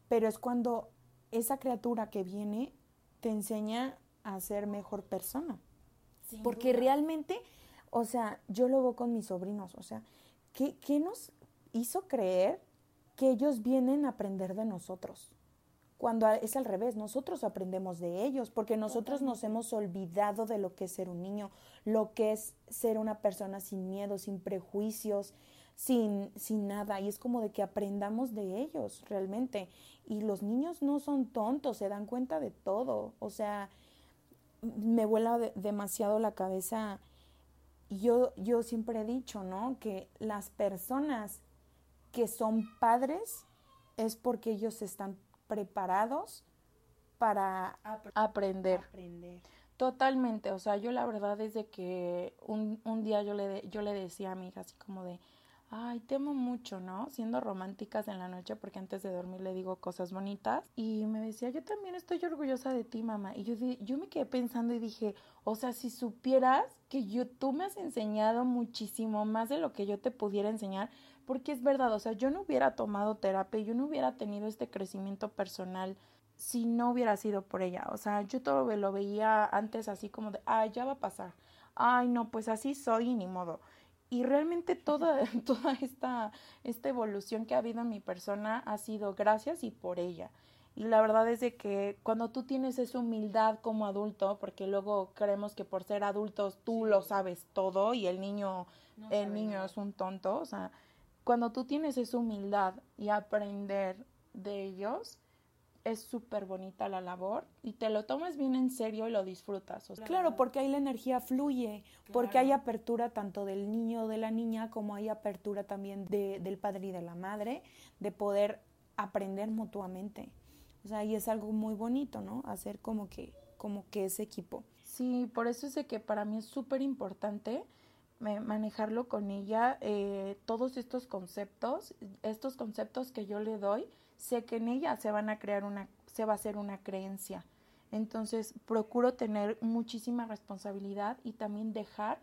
pero es cuando esa criatura que viene te enseña a ser mejor persona. porque realmente, o sea, yo lo veo con mis sobrinos, o sea, ¿qué, ¿qué nos hizo creer que ellos vienen a aprender de nosotros? cuando es al revés, nosotros aprendemos de ellos, porque nosotros nos hemos olvidado de lo que es ser un niño, lo que es ser una persona sin miedo, sin prejuicios, sin, sin nada, y es como de que aprendamos de ellos realmente. Y los niños no son tontos, se dan cuenta de todo, o sea, me vuela demasiado la cabeza. Yo, yo siempre he dicho, ¿no? Que las personas que son padres es porque ellos están preparados para aprender. Totalmente, o sea, yo la verdad es de que un, un día yo le, yo le decía a mi hija así como de, ay, te amo mucho, ¿no? Siendo románticas en la noche porque antes de dormir le digo cosas bonitas y me decía, yo también estoy orgullosa de ti, mamá. Y yo, yo me quedé pensando y dije, o sea, si supieras que yo, tú me has enseñado muchísimo más de lo que yo te pudiera enseñar, porque es verdad, o sea, yo no hubiera tomado terapia, yo no hubiera tenido este crecimiento personal si no hubiera sido por ella. O sea, yo todo lo veía antes así como de, ay, ya va a pasar. Ay, no, pues así soy y ni modo. Y realmente toda, [LAUGHS] toda esta, esta evolución que ha habido en mi persona ha sido gracias y por ella. Y la verdad es de que cuando tú tienes esa humildad como adulto, porque luego creemos que por ser adultos tú lo sabes todo y el niño, el niño es un tonto, o sea, cuando tú tienes esa humildad y aprender de ellos, es súper bonita la labor y te lo tomas bien en serio y lo disfrutas. claro, porque ahí la energía fluye, porque hay apertura tanto del niño o de la niña como hay apertura también de, del padre y de la madre de poder aprender mutuamente. O sea, y es algo muy bonito, ¿no? Hacer como que, como que ese equipo. Sí, por eso es de que para mí es súper importante manejarlo con ella, eh, todos estos conceptos, estos conceptos que yo le doy, sé que en ella se van a crear una, se va a hacer una creencia. Entonces procuro tener muchísima responsabilidad y también dejar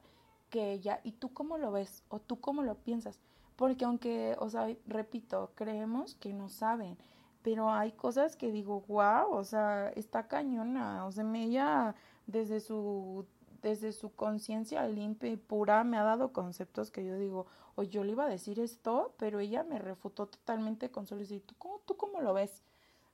que ella, ¿y tú cómo lo ves? ¿O tú cómo lo piensas? Porque aunque, o sea, repito, creemos que no saben, pero hay cosas que digo, wow, o sea, está cañona, o sea, ella desde su desde su conciencia limpia y pura me ha dado conceptos que yo digo, o yo le iba a decir esto, pero ella me refutó totalmente con solo decir, ¿tú cómo, tú cómo lo ves?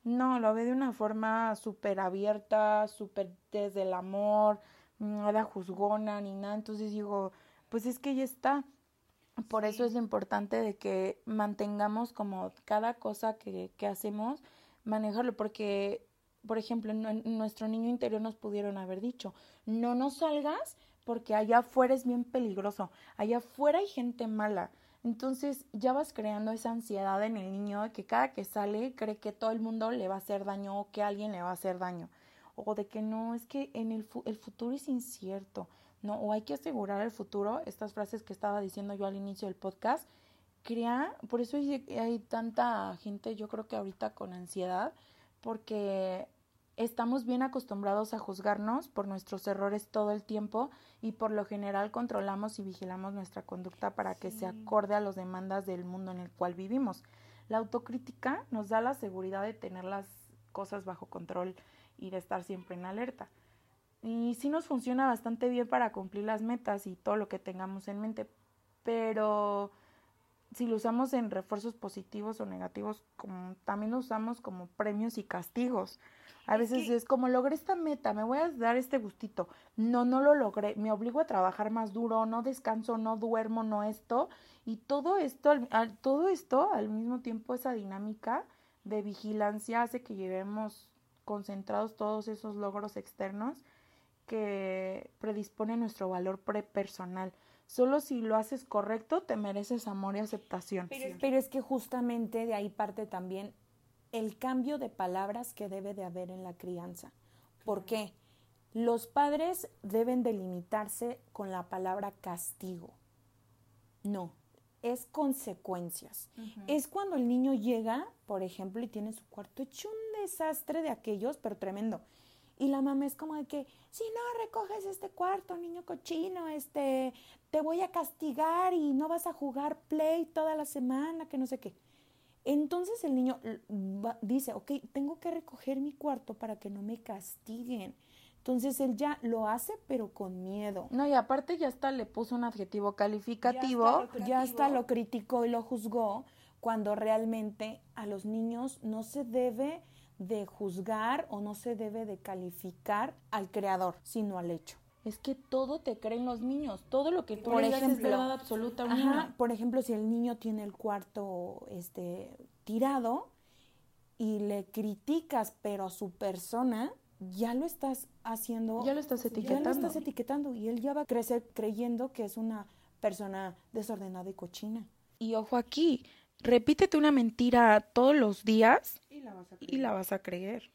No, lo ve de una forma súper abierta, súper desde el amor, nada juzgona ni nada. Entonces digo, pues es que ya está. Por eso es lo importante de que mantengamos como cada cosa que, que hacemos, manejarlo, porque por ejemplo, en nuestro niño interior nos pudieron haber dicho, no nos salgas porque allá afuera es bien peligroso, allá afuera hay gente mala. Entonces ya vas creando esa ansiedad en el niño de que cada que sale cree que todo el mundo le va a hacer daño o que alguien le va a hacer daño. O de que no, es que en el, el futuro es incierto, ¿no? O hay que asegurar el futuro, estas frases que estaba diciendo yo al inicio del podcast, crea, por eso hay, hay tanta gente, yo creo que ahorita con ansiedad, porque estamos bien acostumbrados a juzgarnos por nuestros errores todo el tiempo y por lo general controlamos y vigilamos nuestra conducta para que se acorde a las demandas del mundo en el cual vivimos. La autocrítica nos da la seguridad de tener las cosas bajo control y de estar siempre en alerta. Y sí nos funciona bastante bien para cumplir las metas y todo lo que tengamos en mente, pero si lo usamos en refuerzos positivos o negativos, como, también lo usamos como premios y castigos. A veces es como logré esta meta, me voy a dar este gustito. No, no lo logré, me obligo a trabajar más duro, no descanso, no duermo, no esto. Y todo esto, al, todo esto al mismo tiempo, esa dinámica de vigilancia hace que llevemos concentrados todos esos logros externos que predisponen nuestro valor prepersonal. Solo si lo haces correcto te mereces amor y aceptación. Pero, es que justamente de ahí parte también el cambio de palabras que debe de haber en la crianza. ¿Por qué? Los padres deben delimitarse con la palabra castigo. No, es consecuencias. Es cuando el niño llega, por ejemplo, y tiene su cuarto hecho un desastre de aquellos, pero tremendo. Y la mamá es como de que, si no recoges este cuarto, niño cochino, este, te voy a castigar y no vas a jugar play toda la semana, que no sé qué. Entonces el niño dice, ok, tengo que recoger mi cuarto para que no me castiguen. Entonces él ya lo hace, pero con miedo. No, y aparte ya hasta le puso un adjetivo calificativo. Ya hasta lo criticó y lo juzgó, cuando realmente a los niños no se debe de juzgar o no se debe de calificar al creador, sino al hecho. Es que todo te creen los niños, todo lo que tú por ejemplo, es verdad absoluta. Ajá, por ejemplo, si el niño tiene el cuarto este tirado y le criticas pero a su persona, ya lo estás haciendo, ya lo estás etiquetando. Ya lo estás etiquetando y él ya va a crecer creyendo que es una persona desordenada y cochina. Y ojo aquí, repítete una mentira todos los días y la vas a creer.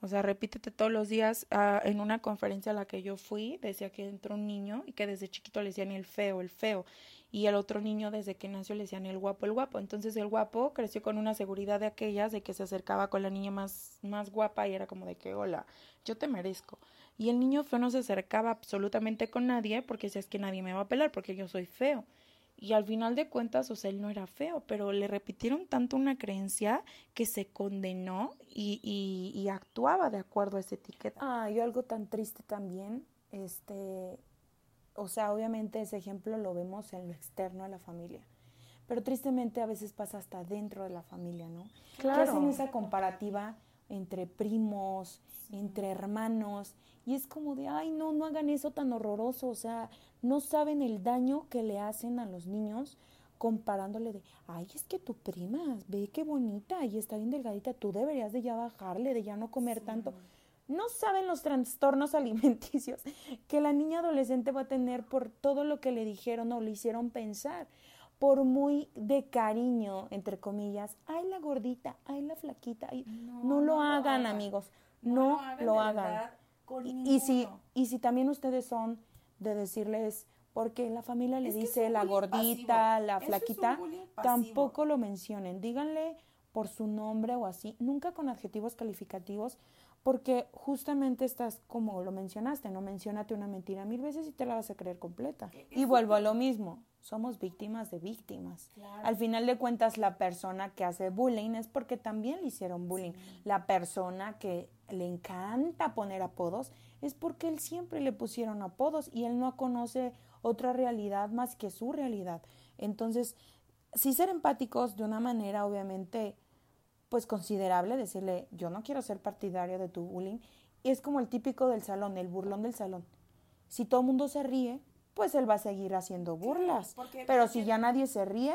O sea, repítete todos los días. Ah, en una conferencia a la que yo fui, decía que entró un niño y que desde chiquito le decían el feo, el feo. Y el otro niño desde que nació le decían el guapo, el guapo. Entonces el guapo creció con una seguridad de aquellas de que se acercaba con la niña más, más guapa y era como de que, hola, yo te merezco. Y el niño feo no se acercaba absolutamente con nadie porque si es que nadie me va a pelar porque yo soy feo. Y al final de cuentas, o sea, él no era feo, pero le repitieron tanto una creencia que se condenó y, y, y actuaba de acuerdo a esa etiqueta. Ah, y algo tan triste también, este, o sea, obviamente ese ejemplo lo vemos en lo externo a la familia, pero tristemente a veces pasa hasta dentro de la familia, ¿no? Claro. Que hacen esa comparativa entre primos, entre hermanos, y es como de, ay, no, no hagan eso tan horroroso, o sea, no saben el daño que le hacen a los niños comparándole de, ay, es que tu prima, ve qué bonita y está bien delgadita, tú deberías de ya bajarle, de ya no comer tanto. No saben los trastornos [LAUGHS] alimenticios que la niña adolescente va a tener por todo lo que le dijeron o le hicieron pensar por muy de cariño, entre comillas, ay la gordita, ay la flaquita, no, lo, hagan, amigos, no, lo hagan. Y, si, y si también ustedes son de decirles, porque la familia le dice la gordita, la flaquita, tampoco lo mencionen, díganle por su nombre o así, nunca con adjetivos calificativos, porque justamente estás como lo mencionaste, no mencionate una mentira mil veces y te la vas a creer completa. E-, y vuelvo a lo mismo, somos víctimas de víctimas. Al final de cuentas, la persona que hace bullying es porque también le hicieron bullying. La persona que le encanta poner apodos es porque él siempre le pusieron apodos y él no conoce otra realidad más que su realidad. Entonces, sí ser empáticos de una manera, obviamente, pues considerable, decirle, yo no quiero ser partidario de tu bullying. Y es como el típico del salón, el burlón del salón. Si todo el mundo se ríe, pues él va a seguir haciendo burlas. Pero si ya nadie se ríe,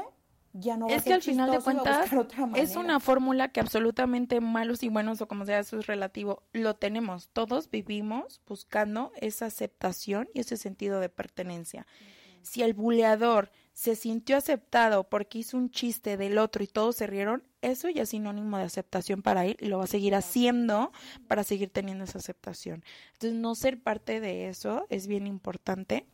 ya no va es a que al final de cuentas es una fórmula que absolutamente malos y buenos o como sea eso es relativo lo tenemos. Todos vivimos buscando esa aceptación y ese sentido de pertenencia. Si el buleador se sintió aceptado porque hizo un chiste del otro y todos se rieron eso ya es sinónimo de aceptación para él y lo va a seguir haciendo para seguir teniendo esa aceptación. Entonces no ser parte de eso es bien importante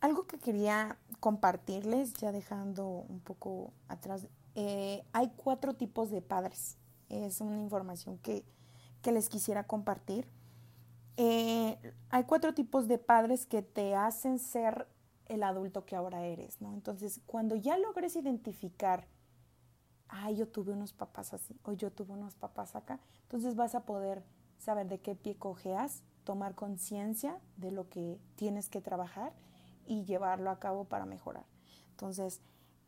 algo que quería compartirles, ya dejando un poco atrás, eh, hay cuatro tipos de padres. Es una información que, les quisiera compartir. Eh, hay cuatro tipos de padres que te hacen ser el adulto que ahora eres, ¿no? Entonces, cuando ya logres identificar, ay, yo tuve unos papás así, o yo tuve unos papás acá, entonces vas a poder saber de qué pie cojeas, tomar conciencia de lo que tienes que trabajar y llevarlo a cabo para mejorar. Entonces,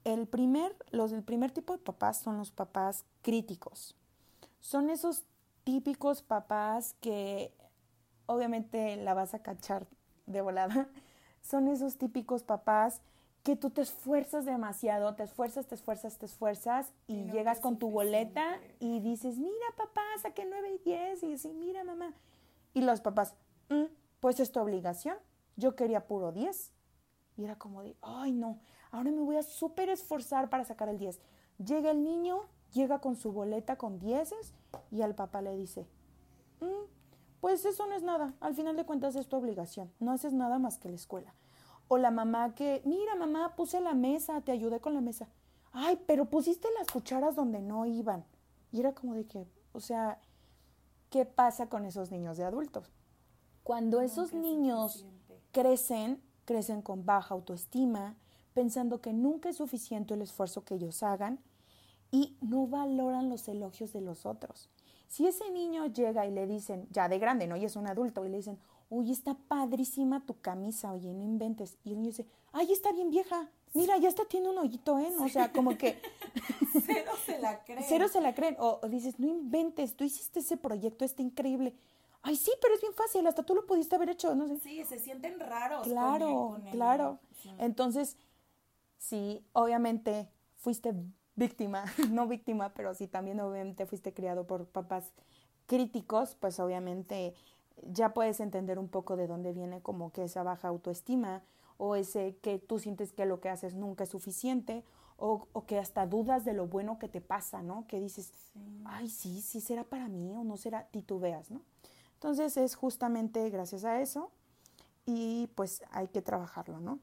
el primer, los, el primer tipo de papás son los papás críticos. Son esos típicos papás que obviamente la vas a cachar de volada. [LAUGHS] Son esos típicos papás que tú te esfuerzas demasiado, te esfuerzas, te esfuerzas, te esfuerzas y, llegas con tu boleta y dices, mira papá, saqué 9 y 10 y así, mira mamá. Y los papás, mm, pues es tu obligación, yo quería puro 10. Y era como de, ay no, ahora me voy a súper esforzar para sacar el 10. Llega el niño, llega con su boleta con dieces y al papá le dice, mm, pues eso no es nada, al final de cuentas es tu obligación, no haces nada más que la escuela. O la mamá que, mira mamá, puse la mesa, te ayudé con la mesa. Ay, pero pusiste las cucharas donde no iban. Y era como de que, o sea, ¿qué pasa con esos niños de adultos? Cuando esos niños crecen, crecen con baja autoestima, pensando que nunca es suficiente el esfuerzo que ellos hagan y no valoran los elogios de los otros. Si ese niño llega y le dicen, ya de grande, ¿no? Y es un adulto, y le dicen, uy, está padrísima tu camisa, oye, no inventes. Y el niño dice, ay, está bien vieja, mira, ya está tiene un hoyito, ¿eh? O sea, como que... [LAUGHS] Cero se la creen. Cero se la creen. O, o, dices, no inventes, tú hiciste ese proyecto, está increíble ay, sí, pero es bien fácil, hasta tú lo pudiste haber hecho, no sé. Sí, se sienten raros. Claro, claro. Entonces, sí, obviamente fuiste víctima, [LAUGHS] no víctima, pero sí también obviamente fuiste criado por papás críticos, pues obviamente ya puedes entender un poco de dónde viene como que esa baja autoestima o ese que tú sientes que lo que haces nunca es suficiente o, o que hasta dudas de lo bueno que te pasa, ¿no? Que dices, ay, sí, sí será para mí o no será, titubeas, ¿no? Entonces es justamente gracias a eso y pues hay que trabajarlo, ¿no?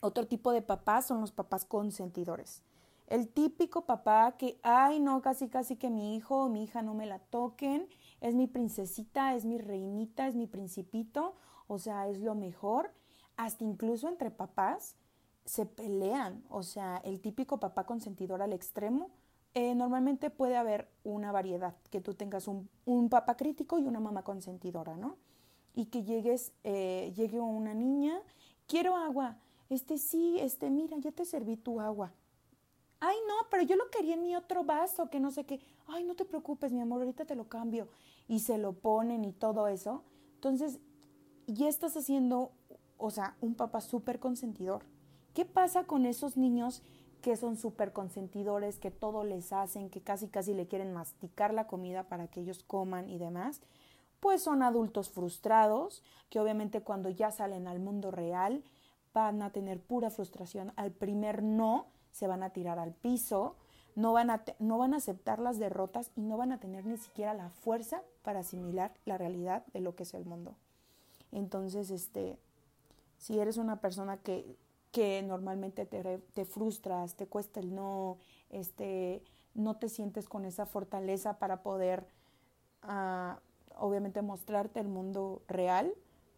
Otro tipo de papás son los papás consentidores. El típico papá que, ay, no, casi, casi que mi hijo o mi hija no me la toquen, es mi princesita, es mi reinita, es mi principito, o sea, es lo mejor. Hasta incluso entre papás se pelean, o sea, el típico papá consentidor al extremo eh, normalmente puede haber una variedad, que tú tengas un, un, papá crítico y una mamá consentidora, ¿no? Y que llegues, eh, llegue una niña, quiero agua, este sí, este, mira, ya te serví tu agua. Ay, no, pero yo lo quería en mi otro vaso, que no sé qué. ay, no te preocupes, mi amor, ahorita te lo cambio. Y se lo ponen y todo eso. Entonces, ya estás haciendo, o sea, un papá súper consentidor. ¿Qué pasa con esos niños que son súper consentidores, que todo les hacen, que casi casi le quieren masticar la comida para que ellos coman y demás? Pues son adultos frustrados, que obviamente cuando ya salen al mundo real van a tener pura frustración. Al primer no, se van a tirar al piso, no van a, no van a aceptar las derrotas y no van a tener ni siquiera la fuerza para asimilar la realidad de lo que es el mundo. Entonces, este, si eres una persona que, que normalmente te, te frustras, te cuesta el no, este, no te sientes con esa fortaleza para poder, uh, obviamente, mostrarte el mundo real,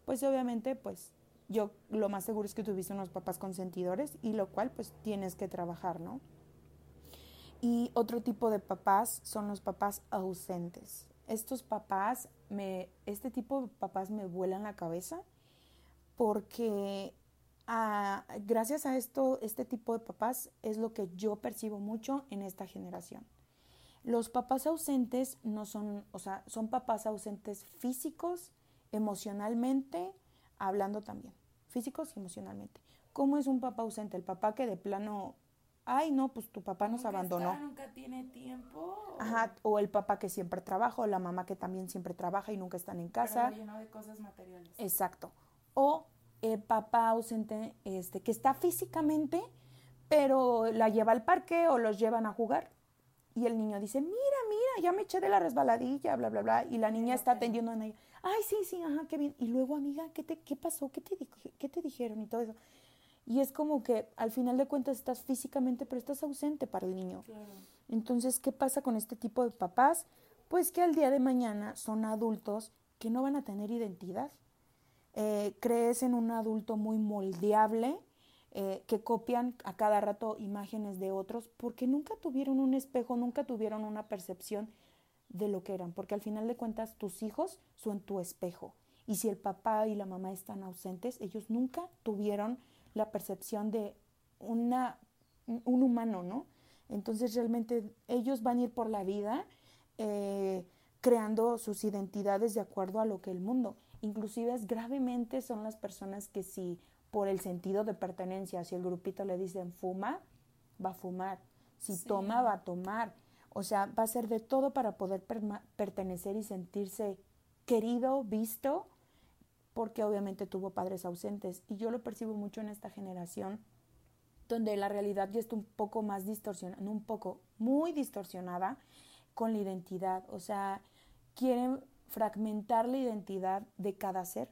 pues obviamente, pues yo lo más seguro es que tuviste unos papás consentidores y lo cual pues tienes que trabajar, ¿no? Y otro tipo de papás son los papás ausentes. Estos papás, me, este tipo de papás me vuelan la cabeza porque gracias a esto, este tipo de papás es lo que yo percibo mucho en esta generación. Los papás ausentes no son, o sea, son papás ausentes físicos, emocionalmente, hablando también físicos y emocionalmente. ¿Cómo es un papá ausente? El papá que de plano, ay, no, pues tu papá nos abandonó. nunca tiene tiempo. Ajá, o el papá que siempre trabaja, o la mamá que también siempre trabaja y nunca están en casa. Pero lleno de cosas materiales. Exacto. O el papá ausente este, que está físicamente, pero la lleva al parque o los llevan a jugar. Y el niño dice, mira, mira, ya me eché de la resbaladilla, bla, bla, bla. Y la niña está atendiendo a ella ay, sí, sí, ajá, qué bien. Y luego, amiga, ¿qué, te, qué pasó? ¿Qué te, ¿Qué te dijeron? Y todo eso. Y es como que al final de cuentas estás físicamente, pero estás ausente para el niño. Entonces, ¿qué pasa con este tipo de papás? Pues que al día de mañana son adultos que no van a tener identidad. Eh, crees en un adulto muy moldeable, eh, que copian a cada rato imágenes de otros, porque nunca tuvieron un espejo, nunca tuvieron una percepción de lo que eran, porque al final de cuentas tus hijos son tu espejo. Y si el papá y la mamá están ausentes, ellos nunca tuvieron la percepción de una, un humano, ¿no? Entonces realmente ellos van a ir por la vida eh, creando sus identidades de acuerdo a lo que el mundo. Inclusive gravemente son las personas que si por el sentido de pertenencia, si el grupito le dicen fuma, va a fumar. Si toma, va a tomar. O sea, va a ser de todo para poder pertenecer y sentirse querido, visto, porque obviamente tuvo padres ausentes. Y yo lo percibo mucho en esta generación, donde la realidad ya está un poco más distorsionada, un poco, muy distorsionada con la identidad. O sea, quieren fragmentar la identidad de cada ser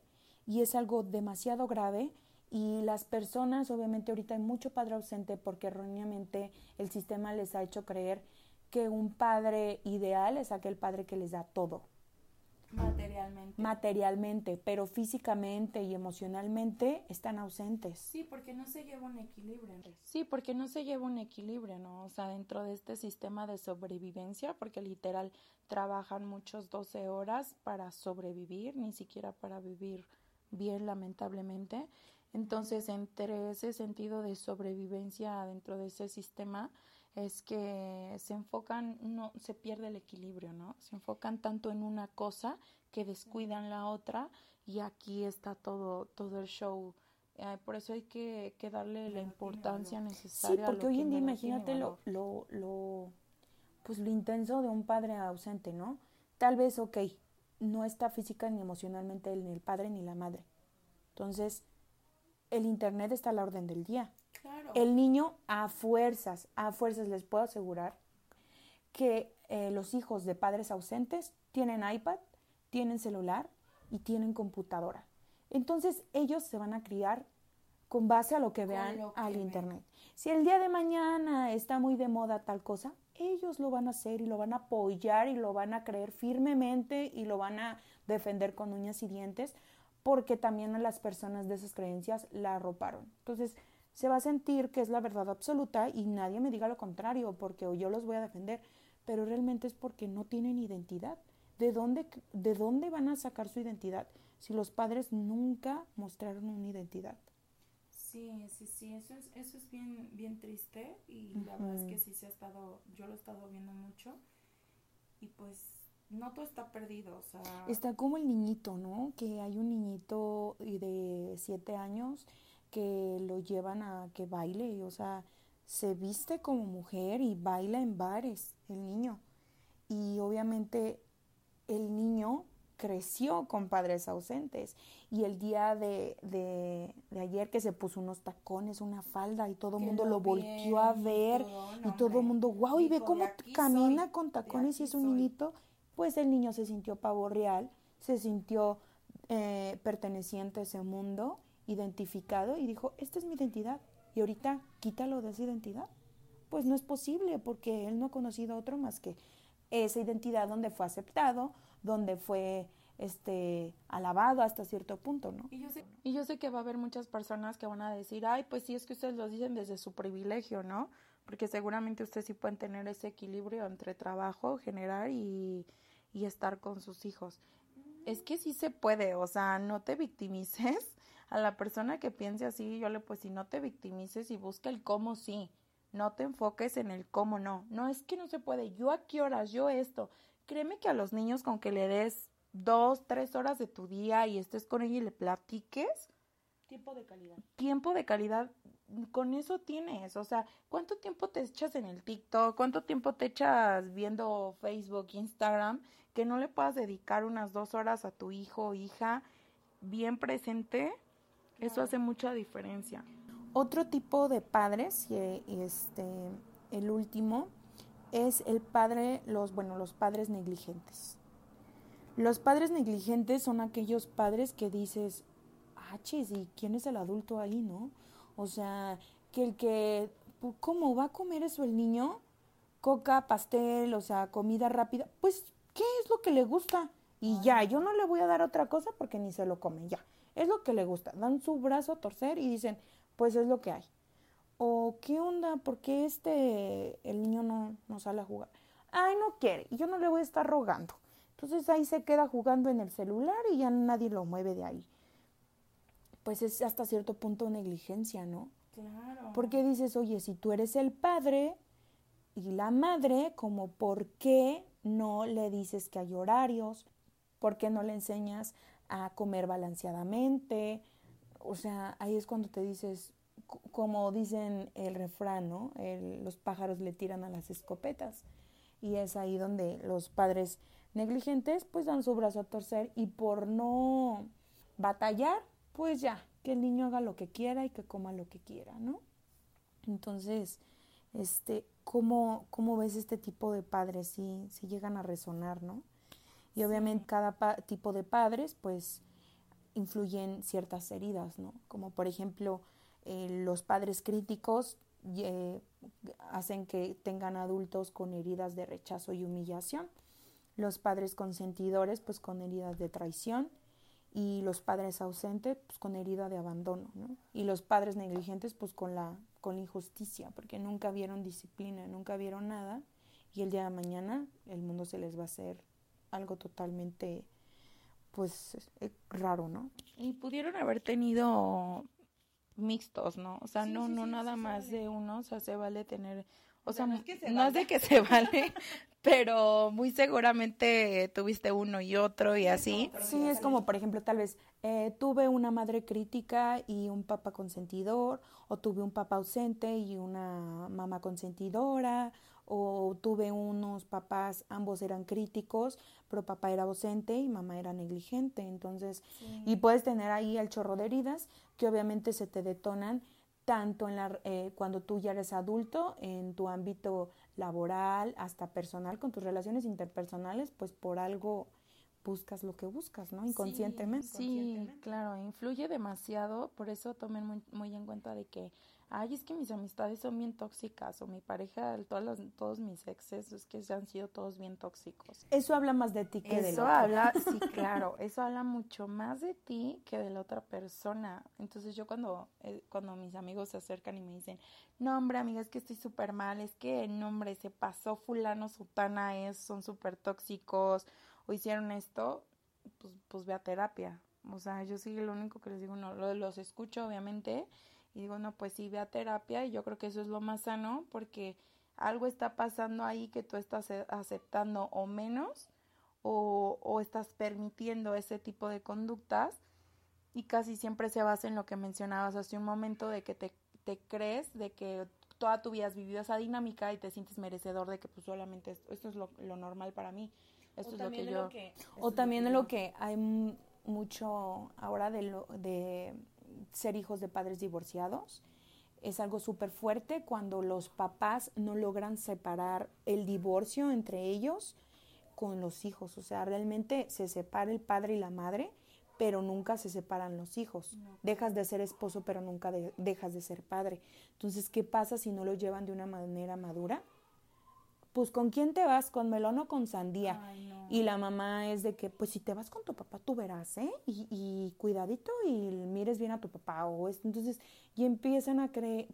y es algo demasiado grave y las personas, obviamente ahorita hay mucho padre ausente porque erróneamente el sistema les ha hecho creer que un padre ideal es aquel padre que les da todo. Materialmente. Materialmente, pero físicamente y emocionalmente están ausentes. Sí, porque no se lleva un equilibrio. Sí, porque no se lleva un equilibrio, ¿no? O sea, dentro de este sistema de sobrevivencia, porque literal trabajan muchos 12 horas para sobrevivir, ni siquiera para vivir bien, lamentablemente. Entonces, entre ese sentido de sobrevivencia dentro de ese sistema, es que se enfocan, no, se pierde el equilibrio, ¿no? Se enfocan tanto en una cosa que descuidan la otra y aquí está todo, todo el show. Eh, por eso hay que, que darle la importancia necesaria. Sí, porque hoy en día imagínate lo, lo, lo, pues lo intenso de un padre ausente, ¿no? Tal vez, ok, no está física ni emocionalmente ni el padre ni la madre. Entonces, el Internet está a la orden del día. El niño a fuerzas, a fuerzas les puedo asegurar que eh, los hijos de padres ausentes tienen iPad, tienen celular y tienen computadora. Entonces ellos se van a criar con base a lo que vean al Internet. Si el día de mañana está muy de moda tal cosa, ellos lo van a hacer y lo van a apoyar y lo van a creer firmemente y lo van a defender con uñas y dientes porque también a las personas de esas creencias la arroparon. Entonces, se va a sentir que es la verdad absoluta y nadie me diga lo contrario porque yo los voy a defender, pero realmente es porque no tienen identidad. ¿De dónde, ¿De dónde van a sacar su identidad si los padres nunca mostraron una identidad? Sí, sí, sí, eso es, eso es bien, bien triste y la verdad es que sí se ha estado, yo lo he estado viendo mucho y pues no todo está perdido, o sea... Está como el niñito, ¿no? Que hay un niñito de siete años que lo llevan a que baile, o sea, se viste como mujer y baila en bares, el niño. Y obviamente el niño creció con padres ausentes. Y el día de, de, ayer que se puso unos tacones, una falda, y todo el mundo lo, volvió a ver, y todo el mundo, wow, y ve cómo camina con tacones y es un niñito, pues el niño se sintió pavo real, se sintió eh, perteneciente a ese mundo, identificado, y dijo, esta es mi identidad. Y ahorita quítalo de esa identidad. Pues no es posible, porque él no ha conocido a otro más que esa identidad donde fue aceptado, donde fue este alabado hasta cierto punto, ¿no? Y yo sé, y yo sé que va a haber muchas personas que van a decir, ay, pues sí, es que ustedes lo dicen desde su privilegio, ¿no? Porque seguramente ustedes sí pueden tener ese equilibrio entre trabajo, generar y, y estar con sus hijos. Es que sí se puede, o sea, no te victimices. A la persona que piense así, yo le pues si no te victimices y busca el cómo sí. No te enfoques en el cómo no. No es que no se puede. Yo a qué horas, yo esto. Créeme que a los niños con que le des dos, tres horas de tu día y estés con ella y le platiques. Tiempo de calidad. Tiempo de calidad, con eso tienes. O sea, ¿cuánto tiempo te echas en el TikTok? ¿Cuánto tiempo te echas viendo Facebook, Instagram? Que no le puedas dedicar unas dos horas a tu hijo o hija bien presente. Eso hace mucha diferencia. Otro tipo de padres, este, el último, es el padre, los, bueno, los padres negligentes. Los padres negligentes son aquellos padres que dices, ah, chis, ¿y quién es el adulto ahí, no? O sea, que el que, ¿cómo va a comer eso el niño? Coca, pastel, o sea, comida rápida. Pues, ¿qué es lo que le gusta? Y ya, yo no le voy a dar otra cosa porque ni se lo come, ya. Es lo que le gusta. Dan su brazo a torcer y dicen, pues es lo que hay o qué onda, ¿por qué este, el niño no, no sale a jugar? Ay, no quiere, y yo no le voy a estar rogando. Entonces ahí se queda jugando en el celular y ya nadie lo mueve de ahí. Pues es hasta cierto punto negligencia, ¿no? Claro. Porque dices, oye, si tú eres el padre y la madre, como por qué no le dices que hay horarios, por qué no le enseñas a comer balanceadamente. O sea, ahí es cuando te dices, como dicen el refrán, ¿no? los pájaros le tiran a las escopetas. Y es ahí donde los padres negligentes pues dan su brazo a torcer y por no batallar, pues ya, que el niño haga lo que quiera y que coma lo que quiera, ¿no? Entonces, este, ¿cómo, cómo ves este tipo de padres si, si llegan a resonar, ¿no? Y obviamente cada tipo de padres pues influyen ciertas heridas, ¿no? Como por ejemplo, eh, los padres críticos eh, hacen que tengan adultos con heridas de rechazo y humillación, los padres consentidores pues con heridas de traición y los padres ausentes pues con herida de abandono, ¿no? Y los padres negligentes pues con la con la injusticia, porque nunca vieron disciplina, nunca vieron nada y el día de mañana el mundo se les va a hacer algo totalmente pues eh, raro, ¿no? Y pudieron haber tenido mixtos, ¿no? O sea, no, no nada más de uno, o sea, se vale tener, o, sea, no es, de que se vale, pero muy seguramente tuviste uno y otro y así. Sí, es como, por ejemplo, tal vez eh, tuve una madre crítica y un papá consentidor, o tuve un papá ausente y una mamá consentidora, o tuve unos papás, ambos eran críticos, pero papá era ausente y mamá era negligente, entonces, y puedes tener ahí el chorro de heridas que obviamente se te detonan tanto en la, eh, cuando tú ya eres adulto, en tu ámbito laboral, hasta personal, con tus relaciones interpersonales, pues por algo buscas lo que buscas, ¿no? Inconscientemente. Sí, claro, influye demasiado, por eso tomen muy, muy en cuenta de que ay, es que mis amistades son bien tóxicas o mi pareja, todas todos mis exes, es que se han sido todos bien tóxicos. Eso habla más de ti que de Eso habla, sí, [LAUGHS] claro, eso habla mucho más de ti que de la otra persona. Entonces yo cuando, eh, cuando mis amigos se acercan y me dicen, no hombre amiga, es que estoy súper mal, es que no hombre, se pasó fulano, sutana, es, son súper tóxicos o hicieron esto, pues, pues ve a terapia. O sea, yo sí lo único que les digo, no, los escucho obviamente y digo, no, pues sí, ve a terapia y yo creo que eso es lo más sano porque algo está pasando ahí que tú estás aceptando o menos o, o estás permitiendo ese tipo de conductas y casi siempre se basa en lo que mencionabas hace un momento de que te, te crees de que toda tu vida has vivido esa dinámica y te sientes merecedor de que pues solamente esto, es lo, lo, normal para mí. Esto es lo que yo... o también en lo que hay mucho ahora de, lo, de ser hijos de padres divorciados. Es algo súper fuerte cuando los papás no logran separar el divorcio entre ellos con los hijos. O sea, realmente se separa el padre y la madre pero nunca se separan los hijos. Dejas de ser esposo, pero nunca dejas de ser padre. Entonces, ¿qué pasa si no lo llevan de una manera madura? Pues con quién te vas, con melón o con sandía. Y la mamá es de que, pues si te vas con tu papá, tú verás, ¿eh? Y, cuidadito y mires bien a tu papá o esto. Entonces, y empiezan a cre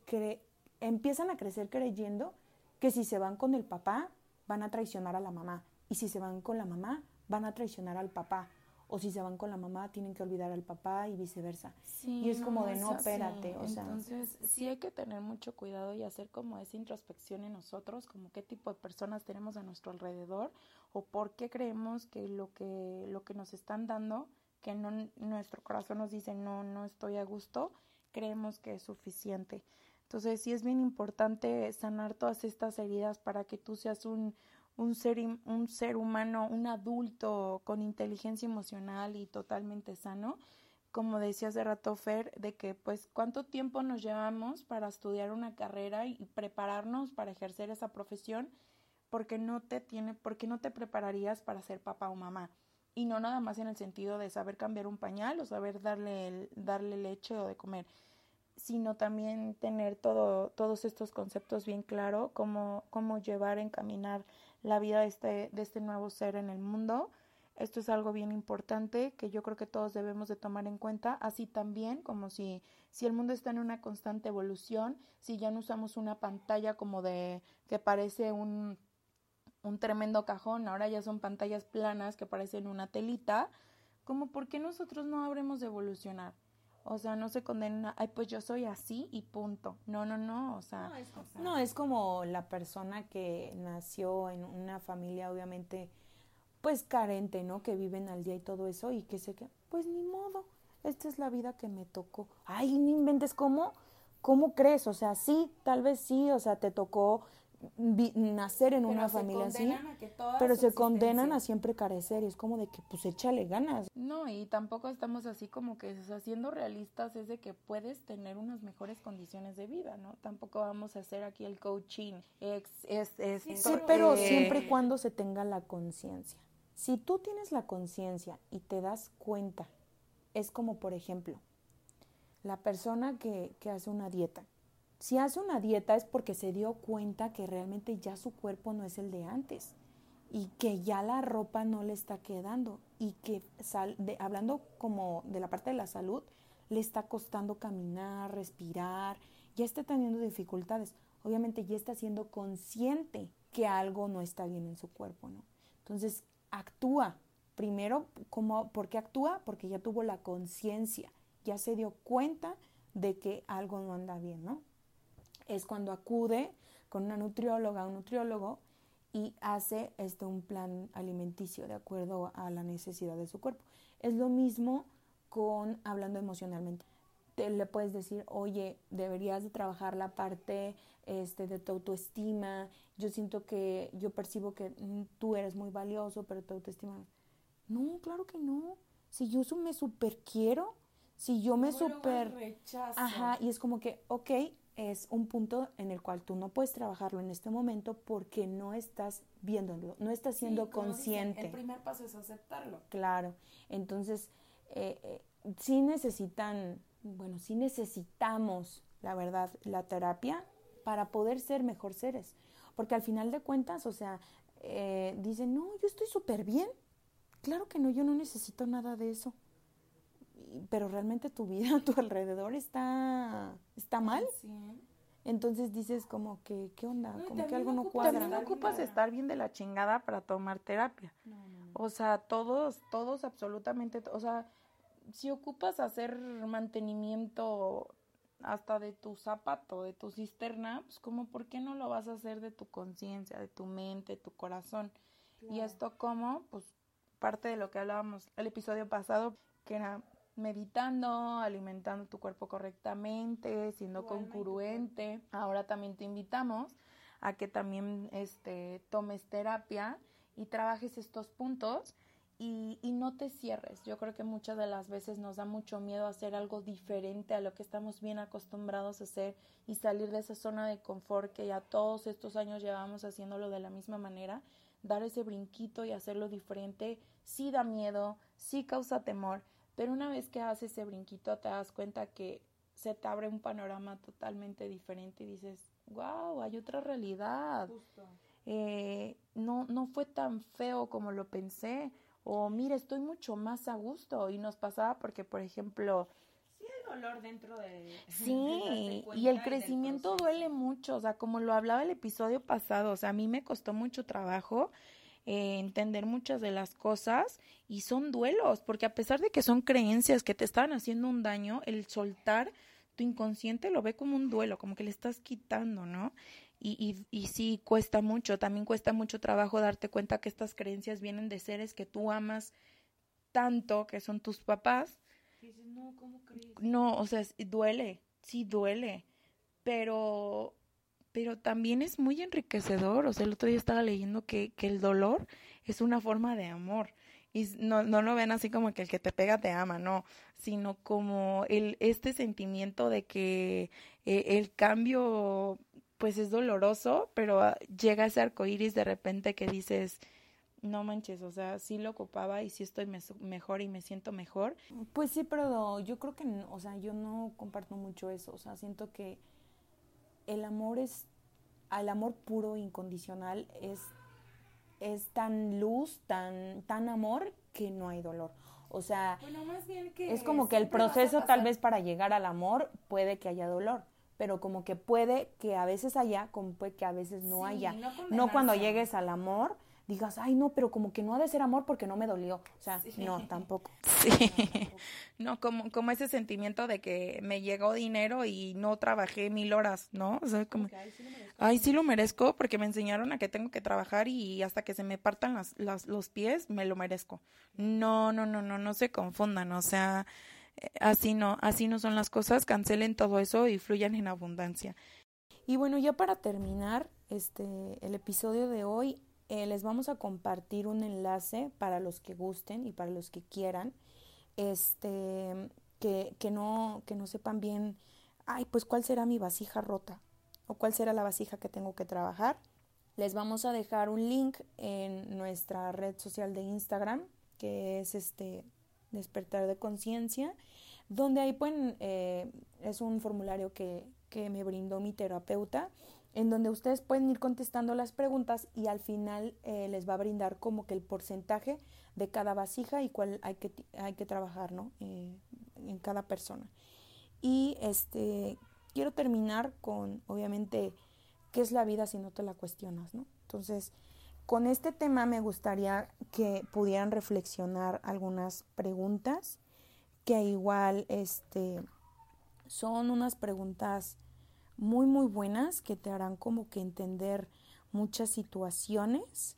empiezan a crecer creyendo que si se van con el papá, van a traicionar a la mamá. Y si se van con la mamá, van a traicionar al papá o si se van con la mamá tienen que olvidar al papá y viceversa. y es como de no, espérate, o sea. Entonces, sí hay que tener mucho cuidado y hacer como esa introspección en nosotros, como qué tipo de personas tenemos a nuestro alrededor o por qué creemos que lo que lo que nos están dando, que no nuestro corazón nos dice no no estoy a gusto, creemos que es suficiente. Entonces, sí es bien importante sanar todas estas heridas para que tú seas un un ser, un ser humano, un adulto con inteligencia emocional y totalmente sano, como decía hace rato Fer, de que pues cuánto tiempo nos llevamos para estudiar una carrera y prepararnos para ejercer esa profesión, porque no te tiene, porque no te prepararías para ser papá o mamá. Y no nada más en el sentido de saber cambiar un pañal o saber darle, darle leche o de comer, sino también tener todo, todos estos conceptos bien claro, cómo, cómo llevar, encaminar la vida de este, de este nuevo ser en el mundo. Esto es algo bien importante que yo creo que todos debemos de tomar en cuenta, así también como si, si el mundo está en una constante evolución, si ya no usamos una pantalla como de que parece un, un tremendo cajón, ahora ya son pantallas planas que parecen una telita, como por qué nosotros no habremos de evolucionar. O sea, no se condena, ay, pues yo soy así y punto. No, no, no, o sea. No es, como la persona que nació en una familia, obviamente, pues carente, ¿no? Que viven al día y todo eso y que se que, pues ni modo, esta es la vida que me tocó. Ay, no inventes cómo, ¿cómo crees? O sea, sí, tal vez sí, o sea, te tocó nacer en una familia así, pero se condenan a siempre carecer y es como de que pues échale ganas. No, y tampoco estamos así como que o siendo realistas es de que puedes tener unas mejores condiciones de vida, ¿no? Tampoco vamos a hacer aquí el coaching. Es, es, sí, pero siempre y cuando se tenga la conciencia. Si tú tienes la conciencia y te das cuenta, es como por ejemplo, la persona que, que hace una dieta, si hace una dieta es porque se dio cuenta que realmente ya su cuerpo no es el de antes y que ya la ropa no le está quedando y que hablando como de la parte de la salud, le está costando caminar, respirar, ya está teniendo dificultades. Obviamente ya está siendo consciente que algo no está bien en su cuerpo, ¿no? Entonces, actúa. Primero, como, ¿por qué actúa? Porque ya tuvo la conciencia, ya se dio cuenta de que algo no anda bien, ¿no? Es cuando acude con una nutrióloga, un nutriólogo y hace este, un plan alimenticio de acuerdo a la necesidad de su cuerpo. Es lo mismo con hablando emocionalmente. Te, le puedes decir, oye, deberías de trabajar la parte este, de tu autoestima. Yo siento que, yo percibo que mm, tú eres muy valioso, pero tu autoestima... No, claro que no. Si yo me super quiero, si yo me super... Ajá, y es como que, ok, es un punto en el cual tú no puedes trabajarlo en este momento porque no estás viéndolo, no estás siendo consciente. el primer paso es aceptarlo. Claro, entonces eh, eh, sí necesitan, bueno, sí necesitamos, la verdad, la terapia para poder ser mejor seres, porque al final de cuentas, o sea, eh, dicen, no, yo estoy súper bien. Claro que no, yo no necesito nada de eso pero realmente tu vida a [LAUGHS] tu alrededor está, está mal. Entonces dices como que, ¿qué onda? como que algo no cuadra. También no ocupas estar bien de la chingada para tomar terapia. O sea, todos, todos absolutamente, o sea, si ocupas hacer mantenimiento hasta de tu zapato, de tu cisterna, pues como por qué no lo vas a hacer de tu conciencia, de tu mente, tu corazón. Y esto como, pues parte de lo que hablábamos el episodio pasado, que era meditando, alimentando tu cuerpo correctamente, siendo congruente. Ahora también te invitamos a que también este, tomes terapia y trabajes estos puntos y, y, no te cierres. Yo creo que muchas de las veces nos da mucho miedo hacer algo diferente a lo que estamos bien acostumbrados a hacer y salir de esa zona de confort que ya todos estos años llevamos haciéndolo de la misma manera. Dar ese brinquito y hacerlo diferente sí da miedo, sí causa temor, pero una vez que haces ese brinquito te das cuenta que se te abre un panorama totalmente diferente y dices, wow, hay otra realidad. Eh, no, no fue tan feo como lo pensé. O mire, estoy mucho más a gusto y nos pasaba porque, por ejemplo, dolor dentro de... Sí, y el crecimiento duele mucho, o sea, como lo hablaba el episodio pasado, o sea, a mí me costó mucho trabajo eh, entender muchas de las cosas y son duelos, porque a pesar de que son creencias que te estaban haciendo un daño, el soltar tu inconsciente lo ve como un duelo, como que le estás quitando, ¿no? Y, y, y sí, cuesta mucho, también cuesta mucho trabajo darte cuenta que estas creencias vienen de seres que tú amas tanto, que son tus papás. no, ¿cómo crees? No, o sea, duele, sí duele, pero, pero también es muy enriquecedor. O sea, el otro día estaba leyendo que, que el dolor es una forma de amor y no, no lo ven así como que el que te pega te ama, no, sino como el, este sentimiento de que eh, el cambio pues es doloroso, pero ah, llega ese arco iris de repente que dices, no manches, o sea, sí lo ocupaba y sí estoy mejor y me siento mejor. Pues sí, pero yo creo que, o sea, yo no comparto mucho eso, o sea, siento que el amor es, al amor puro, incondicional, es es tan luz, tan, tan amor que no hay dolor. O sea, es como que el proceso tal vez para llegar al amor puede que haya dolor, pero como que puede que a veces haya, como puede que a veces no haya. No, no cuando llegues al amor digas, ay, no, pero como que no ha de ser amor porque no me dolió. O sea, no, tampoco. [LAUGHS] Sí. No, como, como ese sentimiento de que me llegó dinero y no trabajé mil horas, ¿no? O sea, como, ay, sí lo merezco porque me enseñaron a que tengo que trabajar y hasta que se me partan las, las, los pies, me lo merezco. No, no, no, no, no se confundan, o sea, eh, así no, así no son las cosas, cancelen todo eso y fluyan en abundancia. Y bueno, ya para terminar este el episodio de hoy, eh, les vamos a compartir un enlace para los que gusten y para los que quieran, este, que, que, no, que no sepan bien, ay, pues cuál será mi vasija rota o cuál será la vasija que tengo que trabajar. Les vamos a dejar un link en nuestra red social de Instagram, que es este despertar de conciencia, donde ahí pueden, eh, es un formulario que, que me brindó mi terapeuta en donde ustedes pueden ir contestando las preguntas y al final eh, les va a brindar como que el porcentaje de cada vasija y cuál hay que, hay que trabajar, ¿no? Eh, en cada persona. Y este, quiero terminar con, obviamente, ¿qué es la vida si no te la cuestionas, ¿no? Entonces, con este tema me gustaría que pudieran reflexionar algunas preguntas que igual, este, son unas preguntas muy muy buenas que te harán como que entender muchas situaciones.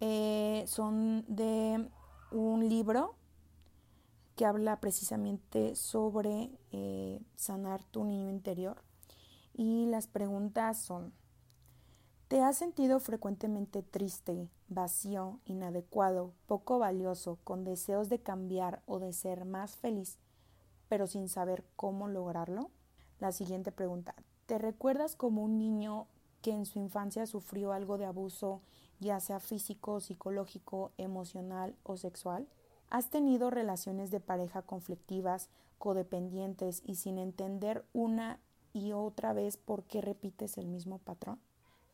Eh, son de un libro que habla precisamente sobre eh, sanar tu niño interior. Y las preguntas son, ¿te has sentido frecuentemente triste, vacío, inadecuado, poco valioso, con deseos de cambiar o de ser más feliz, pero sin saber cómo lograrlo? La siguiente pregunta, ¿Te recuerdas como un niño que en su infancia sufrió algo de abuso, ya sea físico, psicológico, emocional o sexual? ¿Has tenido relaciones de pareja conflictivas, codependientes y sin entender una y otra vez por qué repites el mismo patrón?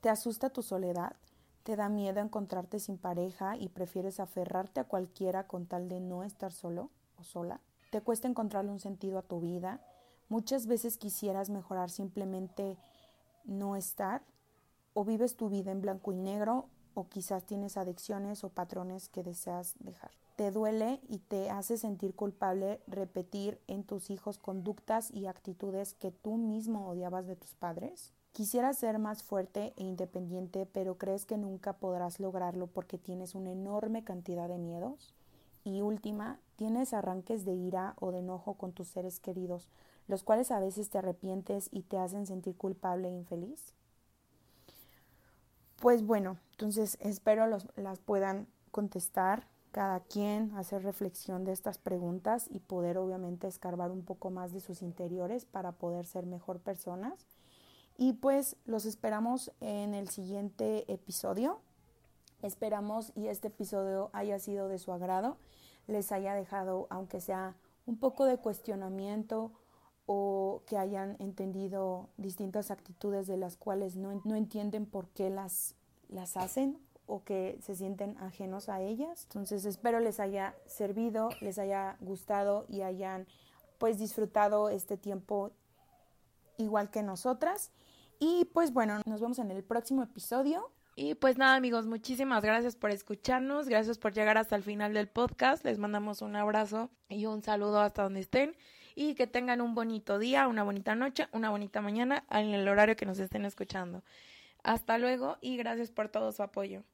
¿Te asusta tu soledad? ¿Te da miedo encontrarte sin pareja y prefieres aferrarte a cualquiera con tal de no estar solo o sola? ¿Te cuesta encontrarle un sentido a tu vida? Muchas veces quisieras mejorar simplemente no estar o vives tu vida en blanco y negro o quizás tienes adicciones o patrones que deseas dejar. Te duele y te hace sentir culpable repetir en tus hijos conductas y actitudes que tú mismo odiabas de tus padres. Quisieras ser más fuerte e independiente, pero crees que nunca podrás lograrlo porque tienes una enorme cantidad de miedos. Y última, tienes arranques de ira o de enojo con tus seres queridos, los cuales a veces te arrepientes y te hacen sentir culpable e infeliz. Pues bueno, entonces espero los, las puedan contestar cada quien, hacer reflexión de estas preguntas y poder obviamente escarbar un poco más de sus interiores para poder ser mejor personas. Y pues los esperamos en el siguiente episodio. Esperamos y este episodio haya sido de su agrado, les haya dejado, aunque sea un poco de cuestionamiento o que hayan entendido distintas actitudes de las cuales no, no entienden por qué las, las hacen o que se sienten ajenos a ellas. Entonces espero les haya servido, les haya gustado y hayan pues disfrutado este tiempo igual que nosotras. Y pues bueno, nos vemos en el próximo episodio. Y pues nada amigos, muchísimas gracias por escucharnos, gracias por llegar hasta el final del podcast, les mandamos un abrazo y un saludo hasta donde estén y que tengan un bonito día, una bonita noche, una bonita mañana en el horario que nos estén escuchando. Hasta luego y gracias por todo su apoyo.